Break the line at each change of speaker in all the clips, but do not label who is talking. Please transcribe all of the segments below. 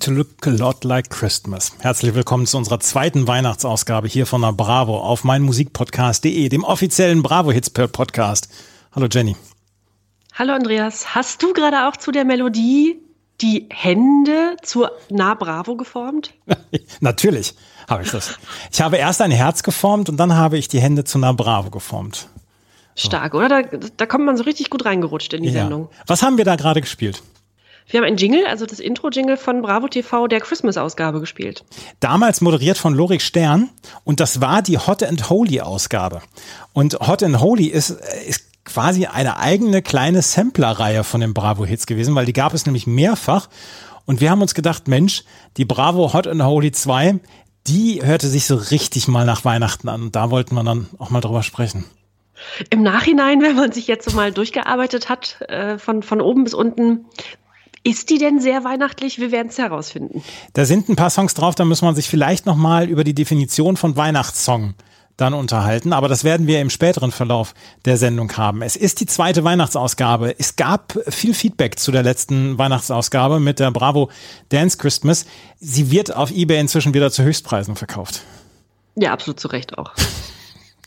To look a lot like Christmas. Herzlich willkommen zu unserer zweiten Weihnachtsausgabe hier von der Bravo auf meinmusikpodcast.de, dem offiziellen Bravo Hits Podcast. Hallo Jenny.
Hallo Andreas. Hast du gerade auch zu der Melodie die Hände zur Na Bravo geformt?
Natürlich habe ich das. Ich habe erst ein Herz geformt und dann habe ich die Hände zu Na Bravo geformt.
Stark, oder? Da, da kommt man so richtig gut reingerutscht in die ja. Sendung.
Was haben wir da gerade gespielt?
Wir haben ein Jingle, also das Intro-Jingle von Bravo TV der Christmas-Ausgabe gespielt.
Damals moderiert von Lorik Stern und das war die Hot and Holy-Ausgabe. Und Hot and Holy ist, ist quasi eine eigene kleine Sampler-Reihe von den Bravo-Hits gewesen, weil die gab es nämlich mehrfach. Und wir haben uns gedacht, Mensch, die Bravo Hot and Holy 2, die hörte sich so richtig mal nach Weihnachten an. Und da wollten wir dann auch mal drüber sprechen.
Im Nachhinein, wenn man sich jetzt so mal durchgearbeitet hat, äh, von, von oben bis unten, ist die denn sehr weihnachtlich? Wir werden es herausfinden.
Da sind ein paar Songs drauf, da muss man sich vielleicht nochmal über die Definition von Weihnachtssong dann unterhalten, aber das werden wir im späteren Verlauf der Sendung haben. Es ist die zweite Weihnachtsausgabe. Es gab viel Feedback zu der letzten Weihnachtsausgabe mit der Bravo Dance Christmas. Sie wird auf eBay inzwischen wieder zu Höchstpreisen verkauft.
Ja, absolut zu Recht auch.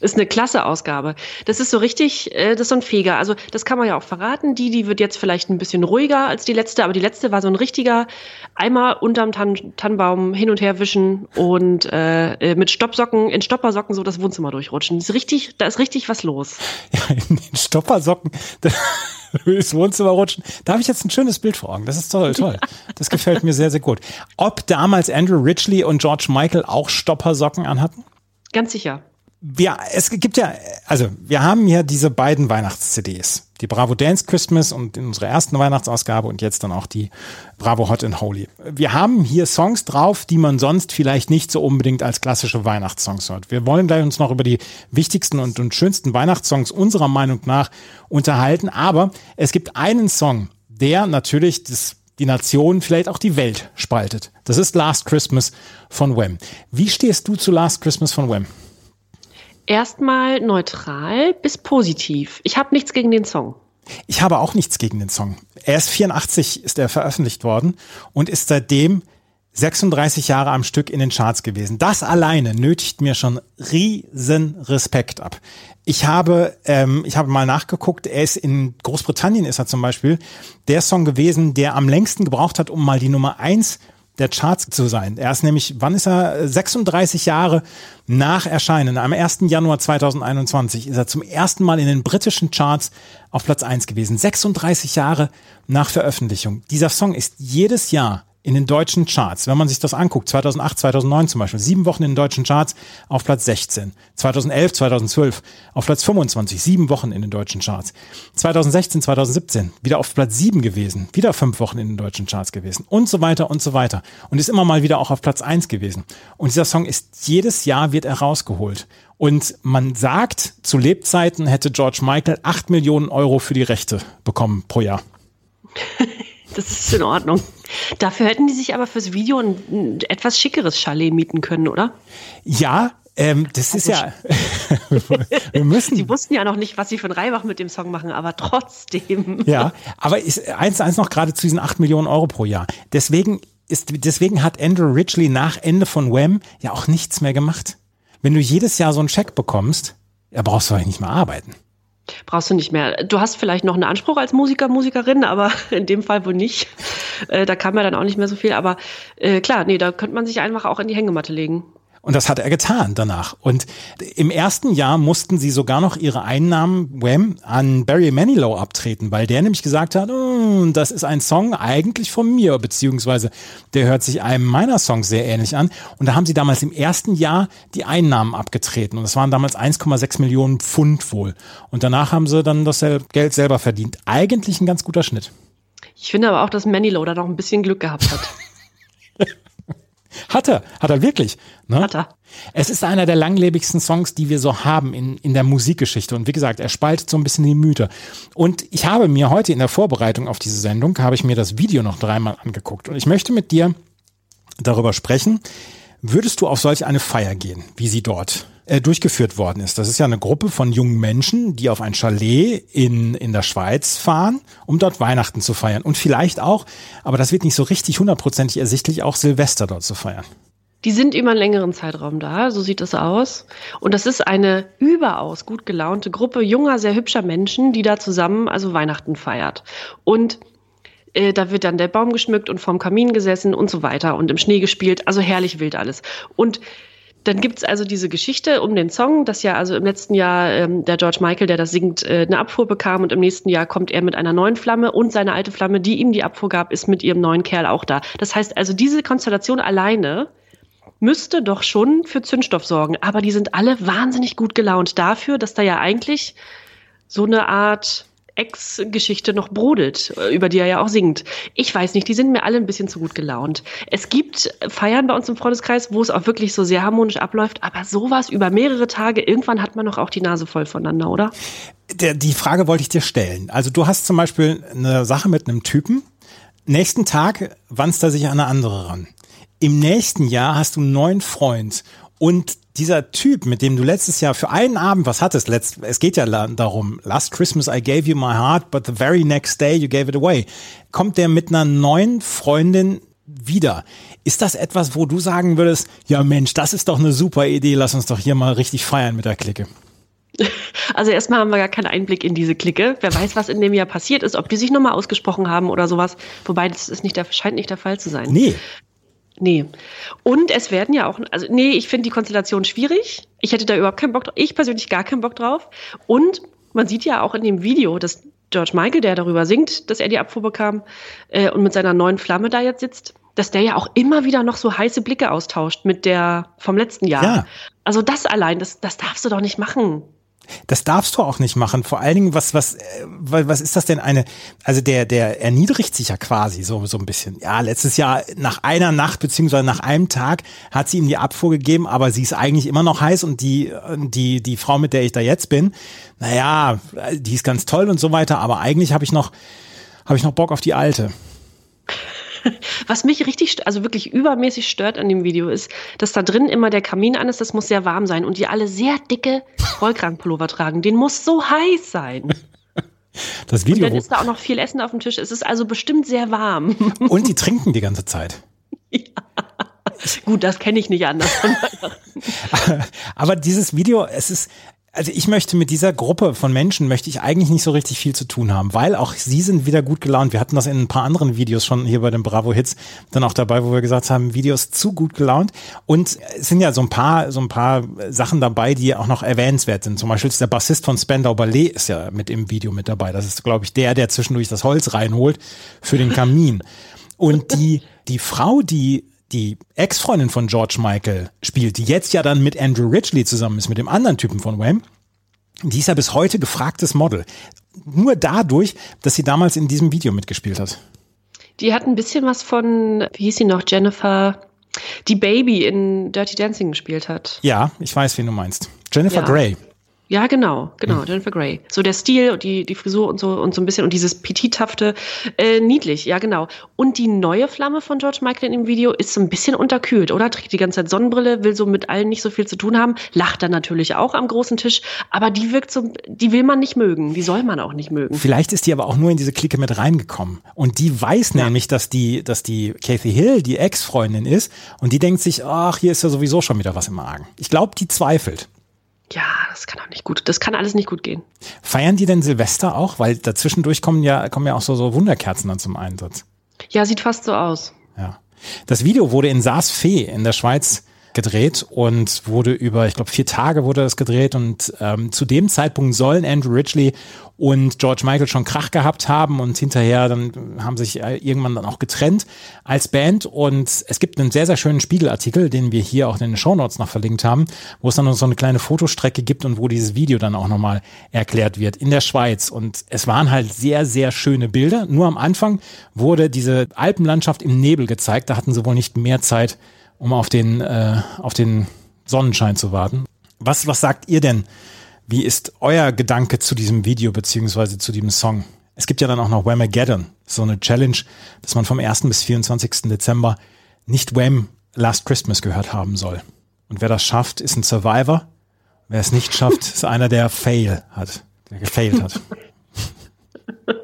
Ist eine klasse Ausgabe. Das ist so richtig, äh, das ist so ein Feger. Also das kann man ja auch verraten. Die, die wird jetzt vielleicht ein bisschen ruhiger als die letzte, aber die letzte war so ein richtiger einmal unterm Tann Tannenbaum hin und her wischen und äh, äh mit Stoppsocken, in Stoppersocken so das Wohnzimmer durchrutschen. Das ist richtig, da ist richtig was los.
Ja, in den Stoppersocken. durchs Wohnzimmer rutschen. Da habe ich jetzt ein schönes Bild vor Augen. Das ist toll, toll. Das gefällt mir sehr, sehr gut. Ob damals Andrew Ridgely und George Michael auch Stoppersocken anhatten?
Ganz sicher
wir, es gibt ja, also wir haben hier diese beiden Weihnachts-CDs. Die Bravo Dance Christmas und in unserer ersten Weihnachtsausgabe und jetzt dann auch die Bravo Hot and Holy. Wir haben hier Songs drauf, die man sonst vielleicht nicht so unbedingt als klassische Weihnachtssongs hört. Wir wollen gleich uns noch über die wichtigsten und, und schönsten Weihnachtssongs unserer Meinung nach unterhalten. Aber es gibt einen Song, der natürlich das die Nation, vielleicht auch die Welt spaltet. Das ist Last Christmas von Wham. Wie stehst du zu Last Christmas von Wham?
Erstmal neutral bis positiv. Ich habe nichts gegen den Song.
Ich habe auch nichts gegen den Song. Er ist 84 ist er veröffentlicht worden und ist seitdem 36 Jahre am Stück in den Charts gewesen. Das alleine nötigt mir schon riesen Respekt ab. Ich habe, ähm, ich habe mal nachgeguckt, er ist in Großbritannien ist er zum Beispiel der Song gewesen, der am längsten gebraucht hat, um mal die Nummer eins der Charts zu sein. Er ist nämlich, wann ist er? 36 Jahre nach Erscheinen. Am 1. Januar 2021 ist er zum ersten Mal in den britischen Charts auf Platz 1 gewesen. 36 Jahre nach Veröffentlichung. Dieser Song ist jedes Jahr in den deutschen Charts. Wenn man sich das anguckt, 2008, 2009 zum Beispiel, sieben Wochen in den deutschen Charts auf Platz 16. 2011, 2012 auf Platz 25, sieben Wochen in den deutschen Charts. 2016, 2017 wieder auf Platz sieben gewesen, wieder fünf Wochen in den deutschen Charts gewesen und so weiter und so weiter. Und ist immer mal wieder auch auf Platz eins gewesen. Und dieser Song ist jedes Jahr wird er rausgeholt. Und man sagt, zu Lebzeiten hätte George Michael acht Millionen Euro für die Rechte bekommen pro Jahr.
Das ist in Ordnung. Dafür hätten die sich aber fürs Video ein, ein etwas schickeres Chalet mieten können, oder?
Ja, ähm, das also ist ja. wir müssen.
Sie wussten ja noch nicht, was sie von Reibach mit dem Song machen, aber trotzdem.
Ja, aber ist eins eins noch gerade zu diesen 8 Millionen Euro pro Jahr. Deswegen ist, deswegen hat Andrew Ridgely nach Ende von Wham ja auch nichts mehr gemacht. Wenn du jedes Jahr so einen Scheck bekommst, ja, brauchst du eigentlich nicht mehr arbeiten.
Brauchst du nicht mehr. Du hast vielleicht noch einen Anspruch als Musiker, Musikerin, aber in dem Fall wohl nicht. Äh, da kam ja dann auch nicht mehr so viel. Aber äh, klar, nee, da könnte man sich einfach auch in die Hängematte legen.
Und das hat er getan danach. Und im ersten Jahr mussten sie sogar noch ihre Einnahmen Wham an Barry Manilow abtreten, weil der nämlich gesagt hat, oh, das ist ein Song eigentlich von mir, beziehungsweise der hört sich einem meiner Songs sehr ähnlich an. Und da haben sie damals im ersten Jahr die Einnahmen abgetreten. Und das waren damals 1,6 Millionen Pfund wohl. Und danach haben sie dann das Geld selber verdient. Eigentlich ein ganz guter Schnitt.
Ich finde aber auch, dass Manilow da noch ein bisschen Glück gehabt hat.
Hat er, hat er wirklich.
Ne? Hat er.
Es ist einer der langlebigsten Songs, die wir so haben in, in der Musikgeschichte. Und wie gesagt, er spaltet so ein bisschen die Mythe. Und ich habe mir heute in der Vorbereitung auf diese Sendung, habe ich mir das Video noch dreimal angeguckt. Und ich möchte mit dir darüber sprechen. Würdest du auf solch eine Feier gehen, wie sie dort äh, durchgeführt worden ist. Das ist ja eine Gruppe von jungen Menschen, die auf ein Chalet in, in der Schweiz fahren, um dort Weihnachten zu feiern. Und vielleicht auch, aber das wird nicht so richtig hundertprozentig ersichtlich, auch Silvester dort zu feiern.
Die sind über einen längeren Zeitraum da, so sieht es aus. Und das ist eine überaus gut gelaunte Gruppe junger, sehr hübscher Menschen, die da zusammen also Weihnachten feiert. Und äh, da wird dann der Baum geschmückt und vorm Kamin gesessen und so weiter und im Schnee gespielt. Also herrlich wild alles. Und dann gibt's also diese Geschichte um den Song, dass ja also im letzten Jahr ähm, der George Michael, der das singt, äh, eine Abfuhr bekam und im nächsten Jahr kommt er mit einer neuen Flamme und seine alte Flamme, die ihm die Abfuhr gab, ist mit ihrem neuen Kerl auch da. Das heißt also, diese Konstellation alleine müsste doch schon für Zündstoff sorgen. Aber die sind alle wahnsinnig gut gelaunt dafür, dass da ja eigentlich so eine Art Ex-Geschichte noch brodelt, äh, über die er ja auch singt. Ich weiß nicht, die sind mir alle ein bisschen zu gut gelaunt. Es gibt Feiern bei uns im Freundeskreis, wo es auch wirklich so sehr harmonisch abläuft, aber sowas über mehrere Tage, irgendwann hat man doch auch die Nase voll voneinander, oder?
Der, die Frage wollte ich dir stellen. Also du hast zum Beispiel eine Sache mit einem Typen, nächsten Tag wandst er sich an eine andere ran. Im nächsten Jahr hast du einen neuen Freund und dieser Typ, mit dem du letztes Jahr für einen Abend was hattest, letzt, es geht ja darum, last Christmas I gave you my heart, but the very next day you gave it away, kommt der mit einer neuen Freundin wieder. Ist das etwas, wo du sagen würdest, ja Mensch, das ist doch eine super Idee, lass uns doch hier mal richtig feiern mit der Clique?
Also erstmal haben wir gar keinen Einblick in diese Clique. Wer weiß, was in dem Jahr passiert ist, ob die sich nochmal ausgesprochen haben oder sowas. Wobei das ist nicht der, scheint nicht der Fall zu sein.
Nee.
Nee. Und es werden ja auch, also nee, ich finde die Konstellation schwierig. Ich hätte da überhaupt keinen Bock drauf. Ich persönlich gar keinen Bock drauf. Und man sieht ja auch in dem Video, dass George Michael, der darüber singt, dass er die Abfuhr bekam äh, und mit seiner neuen Flamme da jetzt sitzt, dass der ja auch immer wieder noch so heiße Blicke austauscht mit der vom letzten Jahr. Ja. Also das allein, das, das darfst du doch nicht machen.
Das darfst du auch nicht machen. Vor allen Dingen, was, was, äh, was ist das denn eine, also der, der erniedrigt sich ja quasi so, so ein bisschen. Ja, letztes Jahr nach einer Nacht beziehungsweise nach einem Tag hat sie ihm die Abfuhr gegeben, aber sie ist eigentlich immer noch heiß und die, die, die Frau, mit der ich da jetzt bin, naja, die ist ganz toll und so weiter, aber eigentlich habe ich noch, habe ich noch Bock auf die alte.
Was mich richtig, also wirklich übermäßig stört an dem Video ist, dass da drin immer der Kamin an ist, das muss sehr warm sein und die alle sehr dicke Rollkragenpullover tragen. Den muss so heiß sein.
Das Video.
Und dann ist da auch noch viel Essen auf dem Tisch. Es ist also bestimmt sehr warm.
Und die trinken die ganze Zeit. Ja.
Gut, das kenne ich nicht anders.
Aber dieses Video, es ist, also ich möchte mit dieser Gruppe von Menschen möchte ich eigentlich nicht so richtig viel zu tun haben, weil auch sie sind wieder gut gelaunt. Wir hatten das in ein paar anderen Videos schon hier bei den Bravo Hits dann auch dabei, wo wir gesagt haben, Videos zu gut gelaunt. Und es sind ja so ein paar, so ein paar Sachen dabei, die auch noch erwähnenswert sind. Zum Beispiel ist der Bassist von Spandau Ballet ist ja mit im Video mit dabei. Das ist, glaube ich, der, der zwischendurch das Holz reinholt für den Kamin. Und die, die Frau, die die Ex-Freundin von George Michael spielt, die jetzt ja dann mit Andrew Ridgely zusammen ist, mit dem anderen Typen von Wham, die ist ja bis heute gefragtes Model. Nur dadurch, dass sie damals in diesem Video mitgespielt hat.
Die hat ein bisschen was von, wie hieß sie noch, Jennifer, die Baby in Dirty Dancing gespielt hat.
Ja, ich weiß, wen du meinst. Jennifer ja. Grey.
Ja, genau, genau, mhm. Jennifer Grey. So der Stil und die, die Frisur und so und so ein bisschen und dieses petithafte, äh, niedlich, ja, genau. Und die neue Flamme von George Michael in dem Video ist so ein bisschen unterkühlt, oder? Trägt die ganze Zeit Sonnenbrille, will so mit allen nicht so viel zu tun haben, lacht dann natürlich auch am großen Tisch, aber die wirkt so, die will man nicht mögen, die soll man auch nicht mögen.
Vielleicht ist die aber auch nur in diese Clique mit reingekommen. Und die weiß ja. nämlich, dass die, dass die Kathy Hill die Ex-Freundin ist und die denkt sich, ach, hier ist ja sowieso schon wieder was im Argen. Ich glaube, die zweifelt.
Ja, das kann auch nicht gut. Das kann alles nicht gut gehen.
Feiern die denn Silvester auch? Weil dazwischendurch kommen ja, kommen ja auch so, so Wunderkerzen dann zum Einsatz.
Ja, sieht fast so aus.
Ja. Das Video wurde in Saas-Fee in der Schweiz gedreht und wurde über, ich glaube, vier Tage wurde es gedreht und ähm, zu dem Zeitpunkt sollen Andrew Ridgely und George Michael schon Krach gehabt haben und hinterher dann haben sich äh, irgendwann dann auch getrennt als Band und es gibt einen sehr, sehr schönen Spiegelartikel, den wir hier auch in den Shownotes noch verlinkt haben, wo es dann noch so eine kleine Fotostrecke gibt und wo dieses Video dann auch nochmal erklärt wird in der Schweiz und es waren halt sehr, sehr schöne Bilder, nur am Anfang wurde diese Alpenlandschaft im Nebel gezeigt, da hatten sie wohl nicht mehr Zeit, um auf den, äh, auf den Sonnenschein zu warten. Was, was sagt ihr denn? Wie ist euer Gedanke zu diesem Video beziehungsweise zu diesem Song? Es gibt ja dann auch noch Whamageddon, so eine Challenge, dass man vom 1. bis 24. Dezember nicht Wham Last Christmas gehört haben soll. Und wer das schafft, ist ein Survivor. Wer es nicht schafft, ist einer, der Fail hat, der gefailt hat.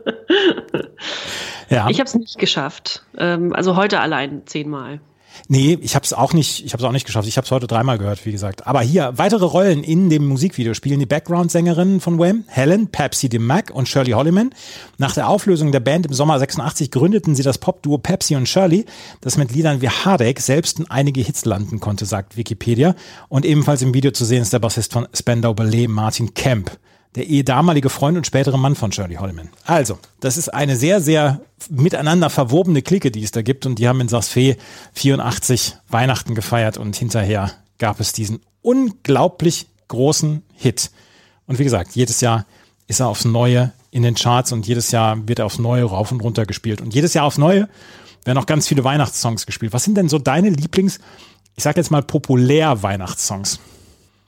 ja. Ich habe es nicht geschafft. Ähm, also heute allein zehnmal.
Nee, ich habe es auch nicht, ich habe auch nicht geschafft. Ich habe es heute dreimal gehört, wie gesagt. Aber hier weitere Rollen in dem Musikvideo spielen die Background-Sängerinnen von Wham, Helen, Pepsi DeMac und Shirley Holliman. Nach der Auflösung der Band im Sommer 86 gründeten sie das Popduo Pepsi und Shirley, das mit Liedern wie Heartache selbst in einige Hits landen konnte, sagt Wikipedia. Und ebenfalls im Video zu sehen ist der Bassist von Spandau Ballet, Martin Kemp der eh damalige Freund und spätere Mann von Shirley Holman. Also, das ist eine sehr, sehr miteinander verwobene Clique, die es da gibt. Und die haben in Saas-Fee 84 Weihnachten gefeiert und hinterher gab es diesen unglaublich großen Hit. Und wie gesagt, jedes Jahr ist er aufs Neue in den Charts und jedes Jahr wird er aufs Neue rauf und runter gespielt. Und jedes Jahr aufs Neue werden auch ganz viele Weihnachtssongs gespielt. Was sind denn so deine Lieblings, ich sag jetzt mal populär Weihnachtssongs?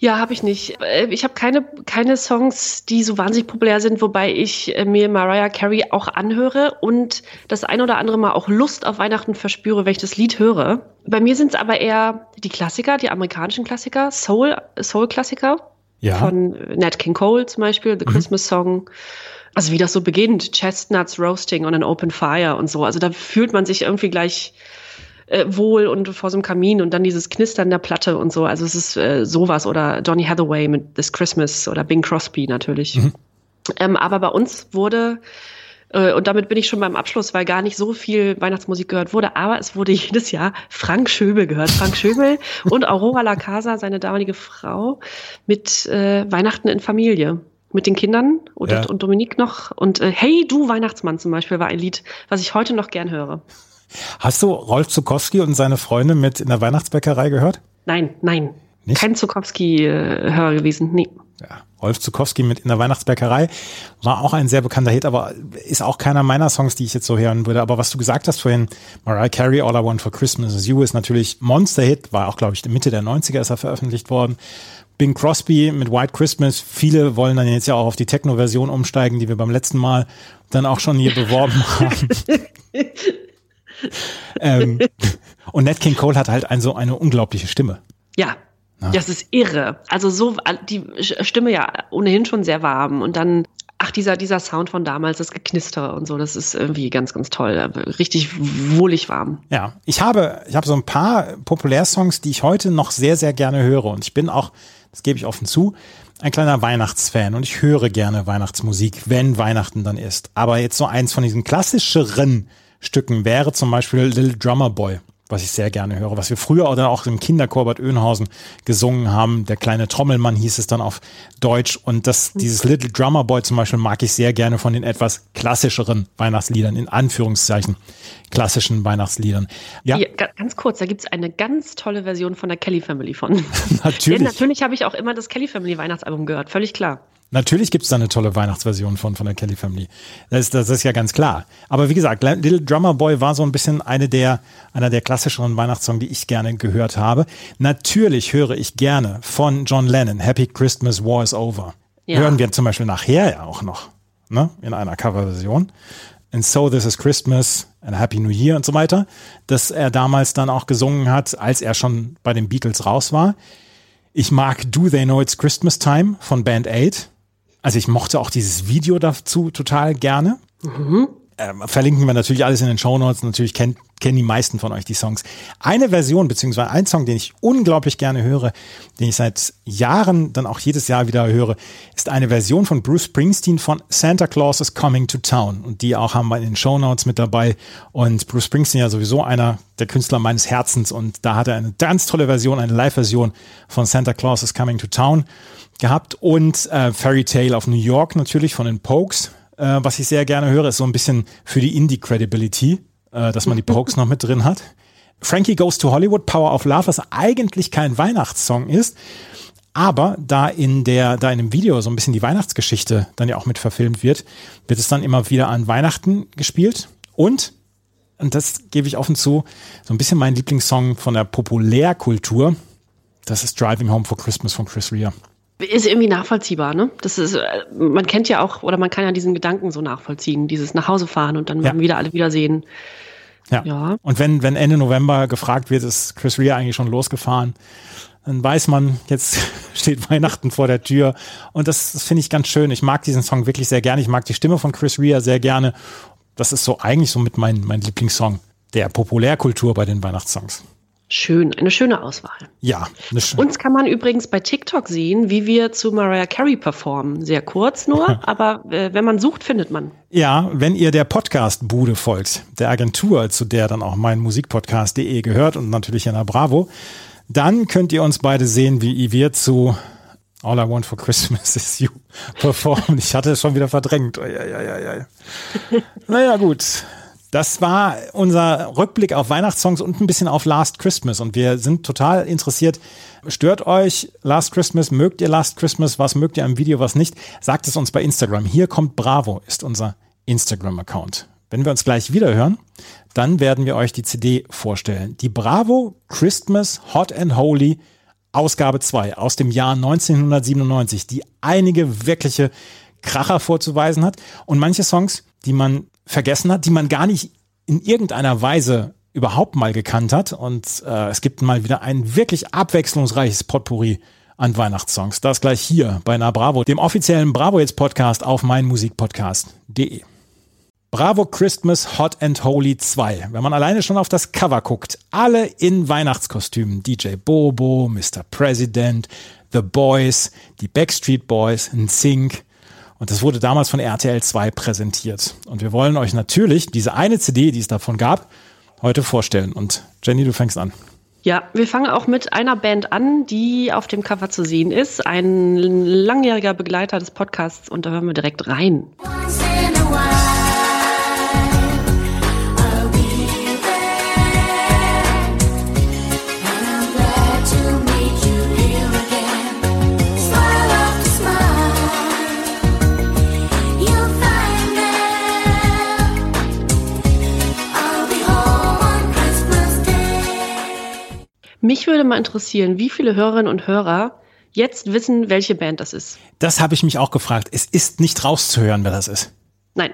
Ja, habe ich nicht. Äh, ich habe keine, keine Songs, die so wahnsinnig populär sind, wobei ich äh, mir Mariah Carey auch anhöre und das ein oder andere Mal auch Lust auf Weihnachten verspüre, wenn ich das Lied höre. Bei mir sind es aber eher die Klassiker, die amerikanischen Klassiker, Soul, Soul-Klassiker. Ja. Von Nat King Cole zum Beispiel, The mhm. Christmas Song. Also wie das so beginnt, Chestnuts roasting on an open fire und so. Also da fühlt man sich irgendwie gleich äh, wohl und vor so einem Kamin und dann dieses Knistern der Platte und so. Also es ist äh, sowas oder Donny Hathaway mit This Christmas oder Bing Crosby natürlich. Mhm. Ähm, aber bei uns wurde äh, und damit bin ich schon beim Abschluss, weil gar nicht so viel Weihnachtsmusik gehört wurde, aber es wurde jedes Jahr Frank Schöbel gehört. Frank Schöbel und Aurora La Casa, seine damalige Frau, mit äh, Weihnachten in Familie mit den Kindern und, ja. und Dominique noch. Und äh, Hey du Weihnachtsmann zum Beispiel war ein Lied, was ich heute noch gern höre.
Hast du Rolf Zukowski und seine Freunde mit in der Weihnachtsbäckerei gehört?
Nein, nein. Nicht? Kein Zukowski-Hörer gewesen, nee.
Ja, Rolf Zukowski mit in der Weihnachtsbäckerei war auch ein sehr bekannter Hit, aber ist auch keiner meiner Songs, die ich jetzt so hören würde. Aber was du gesagt hast vorhin, Mariah Carey, All I Want for Christmas is You ist natürlich Monster-Hit, war auch, glaube ich, Mitte der 90er ist er veröffentlicht worden. Bing Crosby mit White Christmas. Viele wollen dann jetzt ja auch auf die Techno-Version umsteigen, die wir beim letzten Mal dann auch schon hier beworben haben. ähm, und Nat King Cole hat halt ein, so eine unglaubliche Stimme.
Ja, das ist irre. Also so die Stimme ja ohnehin schon sehr warm und dann ach dieser dieser Sound von damals, das Geknistere und so, das ist irgendwie ganz ganz toll, richtig wohlig warm.
Ja, ich habe ich habe so ein paar Populärsongs, die ich heute noch sehr sehr gerne höre und ich bin auch, das gebe ich offen zu, ein kleiner Weihnachtsfan und ich höre gerne Weihnachtsmusik, wenn Weihnachten dann ist. Aber jetzt so eins von diesen klassischeren Stücken wäre zum Beispiel Little Drummer Boy was ich sehr gerne höre, was wir früher oder auch im Kinderchor Bad Oeynhausen gesungen haben. Der kleine Trommelmann hieß es dann auf Deutsch. Und das, dieses Little Drummer Boy zum Beispiel mag ich sehr gerne von den etwas klassischeren Weihnachtsliedern, in Anführungszeichen klassischen Weihnachtsliedern.
Ja, ja ganz kurz, da gibt's eine ganz tolle Version von der Kelly Family von.
natürlich. Denn
natürlich habe ich auch immer das Kelly Family Weihnachtsalbum gehört, völlig klar.
Natürlich gibt's da eine tolle Weihnachtsversion von, von der Kelly Family. Das ist, das ist ja ganz klar. Aber wie gesagt, Little Drummer Boy war so ein bisschen eine der, einer der klassischeren Weihnachtssongs, die ich gerne gehört habe. Natürlich höre ich gerne von John Lennon Happy Christmas, War is Over. Ja. Hören wir zum Beispiel nachher ja auch noch, ne, in einer Coverversion. And so this is Christmas and Happy New Year und so weiter, dass er damals dann auch gesungen hat, als er schon bei den Beatles raus war. Ich mag Do They Know It's Christmas Time von Band 8 also ich mochte auch dieses Video dazu total gerne. Mhm. äh, verlinken wir natürlich alles in den Show Notes. Natürlich kennt, kennen die meisten von euch die Songs. Eine Version, beziehungsweise ein Song, den ich unglaublich gerne höre, den ich seit Jahren dann auch jedes Jahr wieder höre, ist eine Version von Bruce Springsteen von Santa Claus is Coming to Town. Und die auch haben wir in den Show Notes mit dabei. Und Bruce Springsteen ja sowieso einer der Künstler meines Herzens. Und da hat er eine ganz tolle Version, eine Live-Version von Santa Claus is Coming to Town gehabt. Und äh, Fairy Tale of New York natürlich von den Pokes äh, was ich sehr gerne höre, ist so ein bisschen für die Indie-Credibility, äh, dass man die Pokes noch mit drin hat. Frankie Goes to Hollywood, Power of Love, was eigentlich kein Weihnachtssong ist, aber da in der, da in dem Video so ein bisschen die Weihnachtsgeschichte dann ja auch mit verfilmt wird, wird es dann immer wieder an Weihnachten gespielt und, und das gebe ich offen zu, so ein bisschen mein Lieblingssong von der Populärkultur. Das ist Driving Home for Christmas von Chris Rea.
Ist irgendwie nachvollziehbar, ne? Das ist, äh, man kennt ja auch, oder man kann ja diesen Gedanken so nachvollziehen, dieses nach Hause fahren und dann ja. wieder alle wiedersehen.
Ja. ja. Und wenn, wenn Ende November gefragt wird, ist Chris Rea eigentlich schon losgefahren, dann weiß man, jetzt steht Weihnachten vor der Tür. Und das, das finde ich ganz schön. Ich mag diesen Song wirklich sehr gerne. Ich mag die Stimme von Chris Rea sehr gerne. Das ist so eigentlich so mit mein, mein Lieblingssong der Populärkultur bei den Weihnachtssongs.
Schön, eine schöne Auswahl.
Ja.
Uns kann man übrigens bei TikTok sehen, wie wir zu Mariah Carey performen. Sehr kurz nur, aber äh, wenn man sucht, findet man.
Ja, wenn ihr der Podcast-Bude folgt, der Agentur, zu der dann auch mein Musikpodcast.de gehört und natürlich Jana Bravo, dann könnt ihr uns beide sehen, wie wir zu All I Want for Christmas is You performen. Ich hatte es schon wieder verdrängt. naja, gut. Das war unser Rückblick auf Weihnachtssongs und ein bisschen auf Last Christmas. Und wir sind total interessiert. Stört euch Last Christmas? Mögt ihr Last Christmas? Was mögt ihr am Video, was nicht? Sagt es uns bei Instagram. Hier kommt Bravo, ist unser Instagram-Account. Wenn wir uns gleich wieder hören, dann werden wir euch die CD vorstellen. Die Bravo Christmas Hot and Holy Ausgabe 2 aus dem Jahr 1997, die einige wirkliche Kracher vorzuweisen hat und manche Songs, die man vergessen hat, die man gar nicht in irgendeiner Weise überhaupt mal gekannt hat. Und äh, es gibt mal wieder ein wirklich abwechslungsreiches Potpourri an Weihnachtssongs. Das gleich hier bei Na Bravo, dem offiziellen Bravo Hits Podcast auf meinmusikpodcast.de. Bravo Christmas Hot and Holy 2. Wenn man alleine schon auf das Cover guckt, alle in Weihnachtskostümen. DJ Bobo, Mr. President, The Boys, die Backstreet Boys, NSYNC, und das wurde damals von RTL 2 präsentiert. Und wir wollen euch natürlich diese eine CD, die es davon gab, heute vorstellen. Und Jenny, du fängst an.
Ja, wir fangen auch mit einer Band an, die auf dem Cover zu sehen ist. Ein langjähriger Begleiter des Podcasts und da hören wir direkt rein. Mich würde mal interessieren, wie viele Hörerinnen und Hörer jetzt wissen, welche Band das ist.
Das habe ich mich auch gefragt. Es ist nicht rauszuhören, wer das ist.
Nein,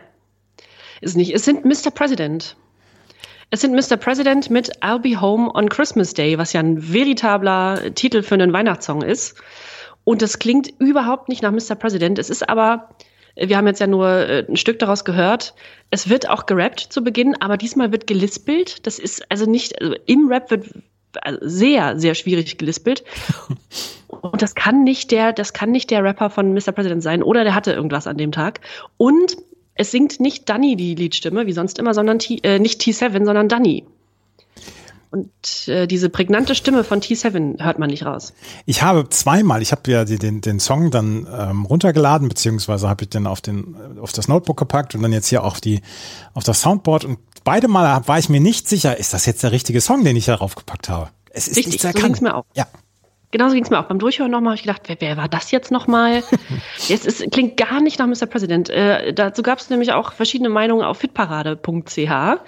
ist nicht. Es sind Mr. President. Es sind Mr. President mit I'll Be Home on Christmas Day, was ja ein veritabler Titel für einen Weihnachtssong ist. Und das klingt überhaupt nicht nach Mr. President. Es ist aber, wir haben jetzt ja nur äh, ein Stück daraus gehört. Es wird auch gerappt zu Beginn, aber diesmal wird gelispelt. Das ist also nicht, also im Rap wird sehr, sehr schwierig gelispelt. Und das kann nicht der, das kann nicht der Rapper von Mr. President sein oder der hatte irgendwas an dem Tag. Und es singt nicht Danny die Liedstimme, wie sonst immer, sondern T, äh, nicht T7, sondern Danny. Und äh, diese prägnante Stimme von T7 hört man nicht raus.
Ich habe zweimal, ich habe ja den, den Song dann ähm, runtergeladen, beziehungsweise habe ich den auf, den auf das Notebook gepackt und dann jetzt hier auf, die, auf das Soundboard. Und beide Mal war ich mir nicht sicher, ist das jetzt der richtige Song, den ich darauf gepackt habe.
Es ist Richtig, nichts erkannt. so ging's mir auch. Ja. Genauso ging es mir auch. Beim Durchhören nochmal habe ich gedacht, wer, wer war das jetzt nochmal? jetzt ist, klingt gar nicht nach Mr. President. Äh, dazu gab es nämlich auch verschiedene Meinungen auf fitparade.ch.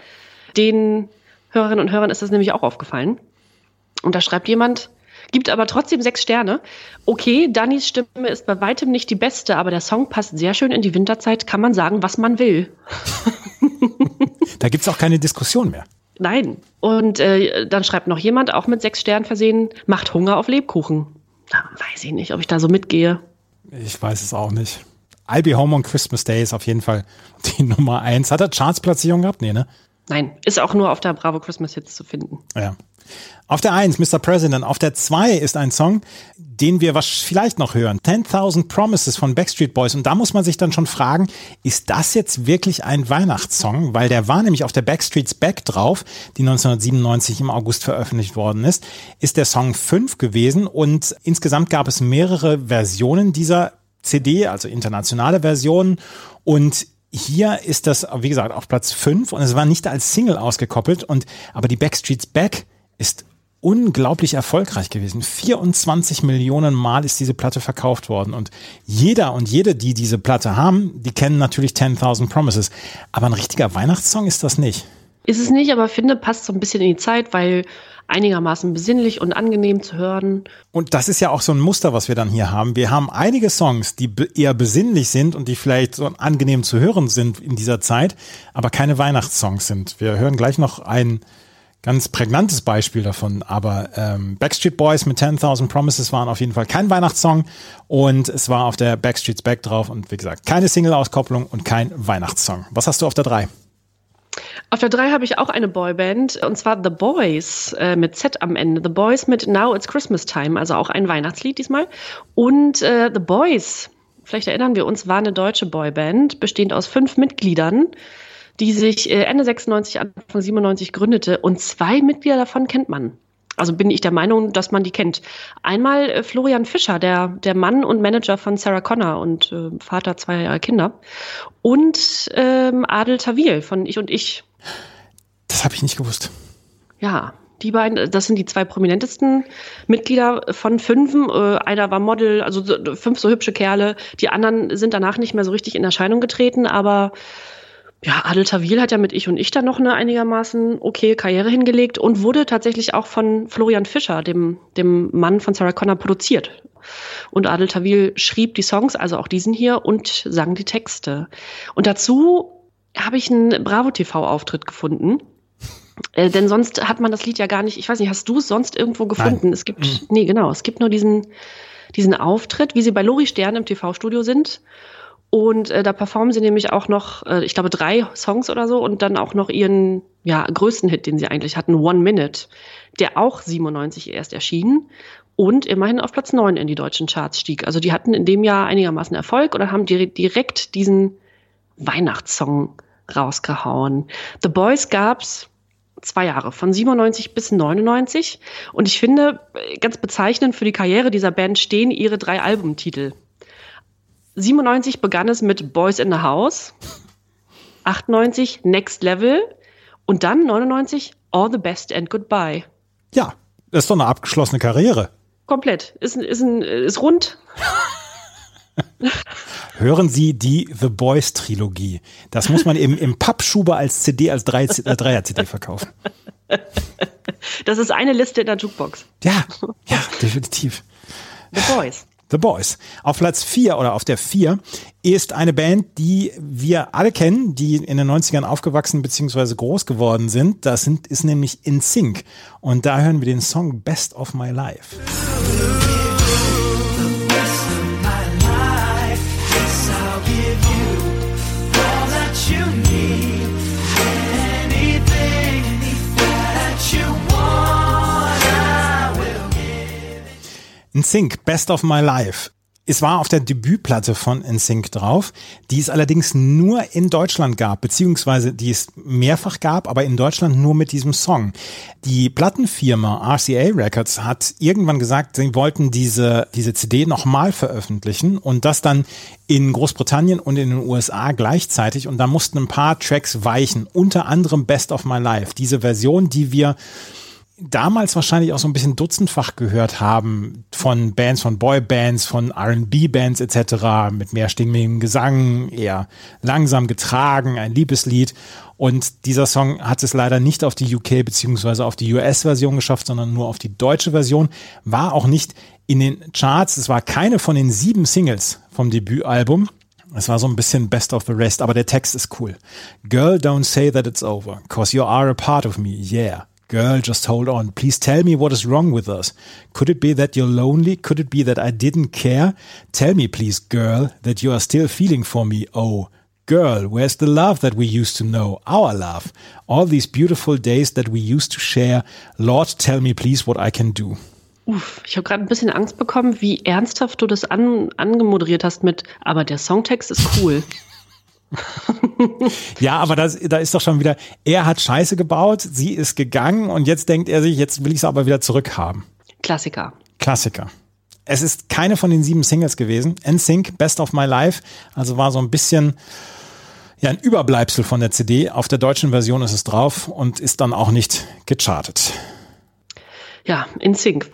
Den Hörerinnen und Hörern ist das nämlich auch aufgefallen. Und da schreibt jemand, gibt aber trotzdem sechs Sterne. Okay, Dannys Stimme ist bei weitem nicht die beste, aber der Song passt sehr schön in die Winterzeit, kann man sagen, was man will.
da gibt es auch keine Diskussion mehr.
Nein. Und äh, dann schreibt noch jemand, auch mit sechs Sternen versehen, macht Hunger auf Lebkuchen. Da weiß ich nicht, ob ich da so mitgehe.
Ich weiß es auch nicht. I'll Be Home on Christmas Day ist auf jeden Fall die Nummer eins. Hat er Chartsplatzierung gehabt? Nee, ne?
Nein, ist auch nur auf der Bravo Christmas Hits zu finden.
Ja. Auf der 1, Mr. President. Auf der 2 ist ein Song, den wir vielleicht noch hören. 10.000 Promises von Backstreet Boys. Und da muss man sich dann schon fragen, ist das jetzt wirklich ein Weihnachtssong? Weil der war nämlich auf der Backstreet's Back drauf, die 1997 im August veröffentlicht worden ist. Ist der Song 5 gewesen und insgesamt gab es mehrere Versionen dieser CD, also internationale Versionen. Und hier ist das, wie gesagt, auf Platz 5 und es war nicht als Single ausgekoppelt. Und aber die Backstreet's Back ist unglaublich erfolgreich gewesen. 24 Millionen Mal ist diese Platte verkauft worden und jeder und jede, die diese Platte haben, die kennen natürlich 10.000 Promises. Aber ein richtiger Weihnachtssong ist das nicht.
Ist es nicht, aber finde, passt so ein bisschen in die Zeit, weil einigermaßen besinnlich und angenehm zu hören.
Und das ist ja auch so ein Muster, was wir dann hier haben. Wir haben einige Songs, die eher besinnlich sind und die vielleicht so angenehm zu hören sind in dieser Zeit, aber keine Weihnachtssongs sind. Wir hören gleich noch ein ganz prägnantes Beispiel davon. Aber ähm, Backstreet Boys mit 10.000 Promises waren auf jeden Fall kein Weihnachtssong und es war auf der Backstreet's Back drauf und wie gesagt, keine Single-Auskopplung und kein Weihnachtssong. Was hast du auf der 3?
Auf der 3 habe ich auch eine Boyband und zwar The Boys äh, mit Z am Ende. The Boys mit Now It's Christmas Time, also auch ein Weihnachtslied diesmal. Und äh, The Boys, vielleicht erinnern wir uns, war eine deutsche Boyband, bestehend aus fünf Mitgliedern, die sich äh, Ende 96, Anfang 97 gründete. Und zwei Mitglieder davon kennt man. Also bin ich der Meinung, dass man die kennt. Einmal äh, Florian Fischer, der, der Mann und Manager von Sarah Connor und äh, Vater zweier Kinder. Und ähm, Adel Tawil von Ich und Ich.
Das habe ich nicht gewusst.
Ja, die beiden, das sind die zwei prominentesten Mitglieder von fünfen. Äh, einer war Model, also fünf so hübsche Kerle. Die anderen sind danach nicht mehr so richtig in Erscheinung getreten, aber ja, Adel Tawil hat ja mit Ich und Ich dann noch eine einigermaßen okay Karriere hingelegt und wurde tatsächlich auch von Florian Fischer, dem, dem Mann von Sarah Connor, produziert. Und Adel Tawil schrieb die Songs, also auch diesen hier, und sang die Texte. Und dazu habe ich einen Bravo TV-Auftritt gefunden. Äh, denn sonst hat man das Lied ja gar nicht, ich weiß nicht, hast du es sonst irgendwo gefunden? Nein. Es gibt, mhm. nee, genau, es gibt nur diesen, diesen Auftritt, wie sie bei Lori Stern im TV-Studio sind und äh, da performen sie nämlich auch noch, äh, ich glaube, drei Songs oder so und dann auch noch ihren ja, größten Hit, den sie eigentlich hatten, One Minute, der auch 97 erst erschien und immerhin auf Platz 9 in die deutschen Charts stieg. Also die hatten in dem Jahr einigermaßen Erfolg oder haben direkt diesen Weihnachtssong rausgehauen. The Boys gab's zwei Jahre, von 97 bis 99. Und ich finde, äh, ganz bezeichnend für die Karriere dieser Band stehen ihre drei Albumtitel. 97 begann es mit Boys in the House, 98 Next Level und dann 99 All the Best and Goodbye.
Ja, das ist doch eine abgeschlossene Karriere.
Komplett. Ist, ist, ein, ist rund.
Hören Sie die The Boys Trilogie. Das muss man eben im Pappschuber als CD, als äh, Dreier-CD verkaufen.
Das ist eine Liste in der Jukebox.
Ja, ja, definitiv.
The Boys.
The Boys. Auf Platz 4 oder auf der 4 ist eine Band, die wir alle kennen, die in den 90ern aufgewachsen bzw. groß geworden sind. Das sind, ist nämlich In Sync. Und da hören wir den Song Best of My Life. NSYNC, Best of My Life. Es war auf der Debütplatte von NSYNC drauf, die es allerdings nur in Deutschland gab, beziehungsweise die es mehrfach gab, aber in Deutschland nur mit diesem Song. Die Plattenfirma RCA Records hat irgendwann gesagt, sie wollten diese, diese CD nochmal veröffentlichen und das dann in Großbritannien und in den USA gleichzeitig und da mussten ein paar Tracks weichen, unter anderem Best of My Life. Diese Version, die wir damals wahrscheinlich auch so ein bisschen dutzendfach gehört haben von Bands, von Boybands, von R&B-Bands etc. mit mehrstimmigem Gesang, eher langsam getragen, ein Liebeslied. Und dieser Song hat es leider nicht auf die UK beziehungsweise auf die US-Version geschafft, sondern nur auf die deutsche Version. War auch nicht in den Charts. Es war keine von den sieben Singles vom Debütalbum. Es war so ein bisschen Best of the Rest, aber der Text ist cool. Girl, don't say that it's over, cause you are a part of me, yeah. Girl, just hold on. Please tell me what is wrong with us. Could it be that you're lonely? Could it be that I didn't care? Tell me, please, girl, that you are still feeling for me. Oh, girl, where's the love that we used to know? Our love. All these beautiful days that we used to share. Lord, tell me, please, what I can do.
Uff, ich habe gerade ein bisschen Angst bekommen, wie ernsthaft du das an, angemoderiert hast mit, aber der Songtext ist cool.
ja, aber das, da ist doch schon wieder, er hat Scheiße gebaut, sie ist gegangen und jetzt denkt er sich, jetzt will ich es aber wieder zurückhaben.
Klassiker.
Klassiker. Es ist keine von den sieben Singles gewesen. NSYNC, Best of My Life, also war so ein bisschen ja ein Überbleibsel von der CD. Auf der deutschen Version ist es drauf und ist dann auch nicht gechartet.
Ja, in Sync.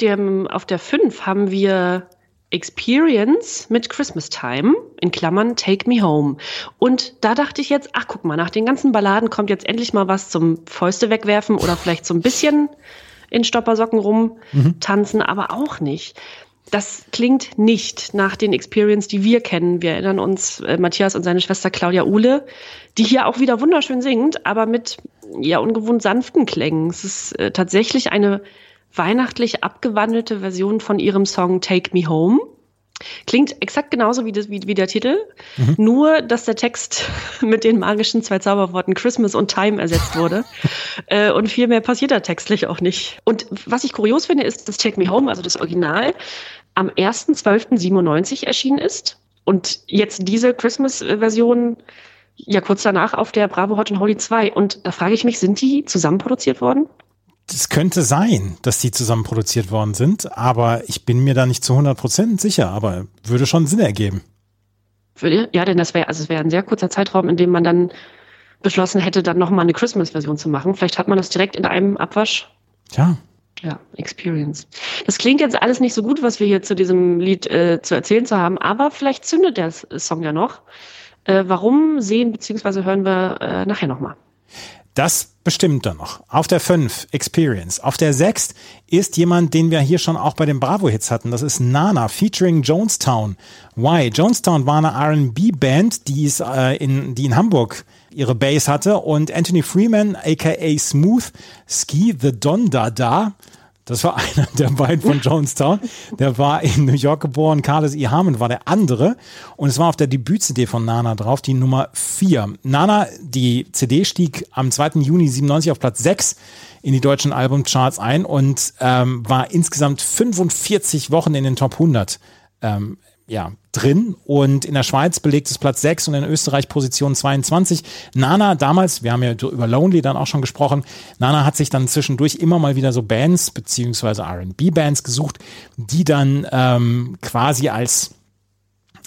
Auf der 5 haben wir Experience mit Christmas Time, in Klammern Take Me Home. Und da dachte ich jetzt, ach guck mal, nach den ganzen Balladen kommt jetzt endlich mal was zum Fäuste wegwerfen oder vielleicht so ein bisschen in Stoppersocken rumtanzen, mhm. aber auch nicht. Das klingt nicht nach den Experience, die wir kennen. Wir erinnern uns, äh, Matthias und seine Schwester Claudia Uhle, die hier auch wieder wunderschön singt, aber mit ja ungewohnt sanften Klängen. Es ist äh, tatsächlich eine weihnachtlich abgewandelte Version von ihrem Song Take Me Home. Klingt exakt genauso wie, das, wie, wie der Titel, mhm. nur dass der Text mit den magischen zwei Zauberworten Christmas und Time ersetzt wurde. äh, und viel mehr passiert da textlich auch nicht. Und was ich kurios finde, ist, dass Take Me Home, also das Original, am 1.12.97 erschienen ist. Und jetzt diese Christmas-Version ja kurz danach auf der Bravo Hot and Holy 2. Und da frage ich mich, sind die zusammen produziert worden?
Es könnte sein, dass die zusammen produziert worden sind, aber ich bin mir da nicht zu 100% sicher, aber würde schon Sinn ergeben.
Würde, ja, denn das wäre, also es wäre ein sehr kurzer Zeitraum, in dem man dann beschlossen hätte, dann nochmal eine Christmas-Version zu machen. Vielleicht hat man das direkt in einem Abwasch.
Ja.
Ja, Experience. Das klingt jetzt alles nicht so gut, was wir hier zu diesem Lied äh, zu erzählen zu haben, aber vielleicht zündet der Song ja noch. Äh, warum sehen bzw. hören wir äh, nachher nochmal.
Das bestimmt dann noch. Auf der 5 Experience. Auf der 6 ist jemand, den wir hier schon auch bei den Bravo-Hits hatten. Das ist Nana featuring Jonestown. Why? Jonestown war eine R&B-Band, die, äh, in, die in Hamburg ihre Base hatte und Anthony Freeman, aka Smooth, Ski the Don Dada, das war einer der beiden von Jonestown. Der war in New York geboren. Carlos E. Harmon war der andere. Und es war auf der Debüt-CD von Nana drauf, die Nummer 4. Nana, die CD stieg am 2. Juni 97 auf Platz 6 in die deutschen Albumcharts ein und ähm, war insgesamt 45 Wochen in den Top 100 ähm, ja, drin und in der Schweiz belegt es Platz 6 und in Österreich Position 22. Nana damals, wir haben ja über Lonely dann auch schon gesprochen, Nana hat sich dann zwischendurch immer mal wieder so Bands beziehungsweise R&B-Bands gesucht, die dann ähm, quasi als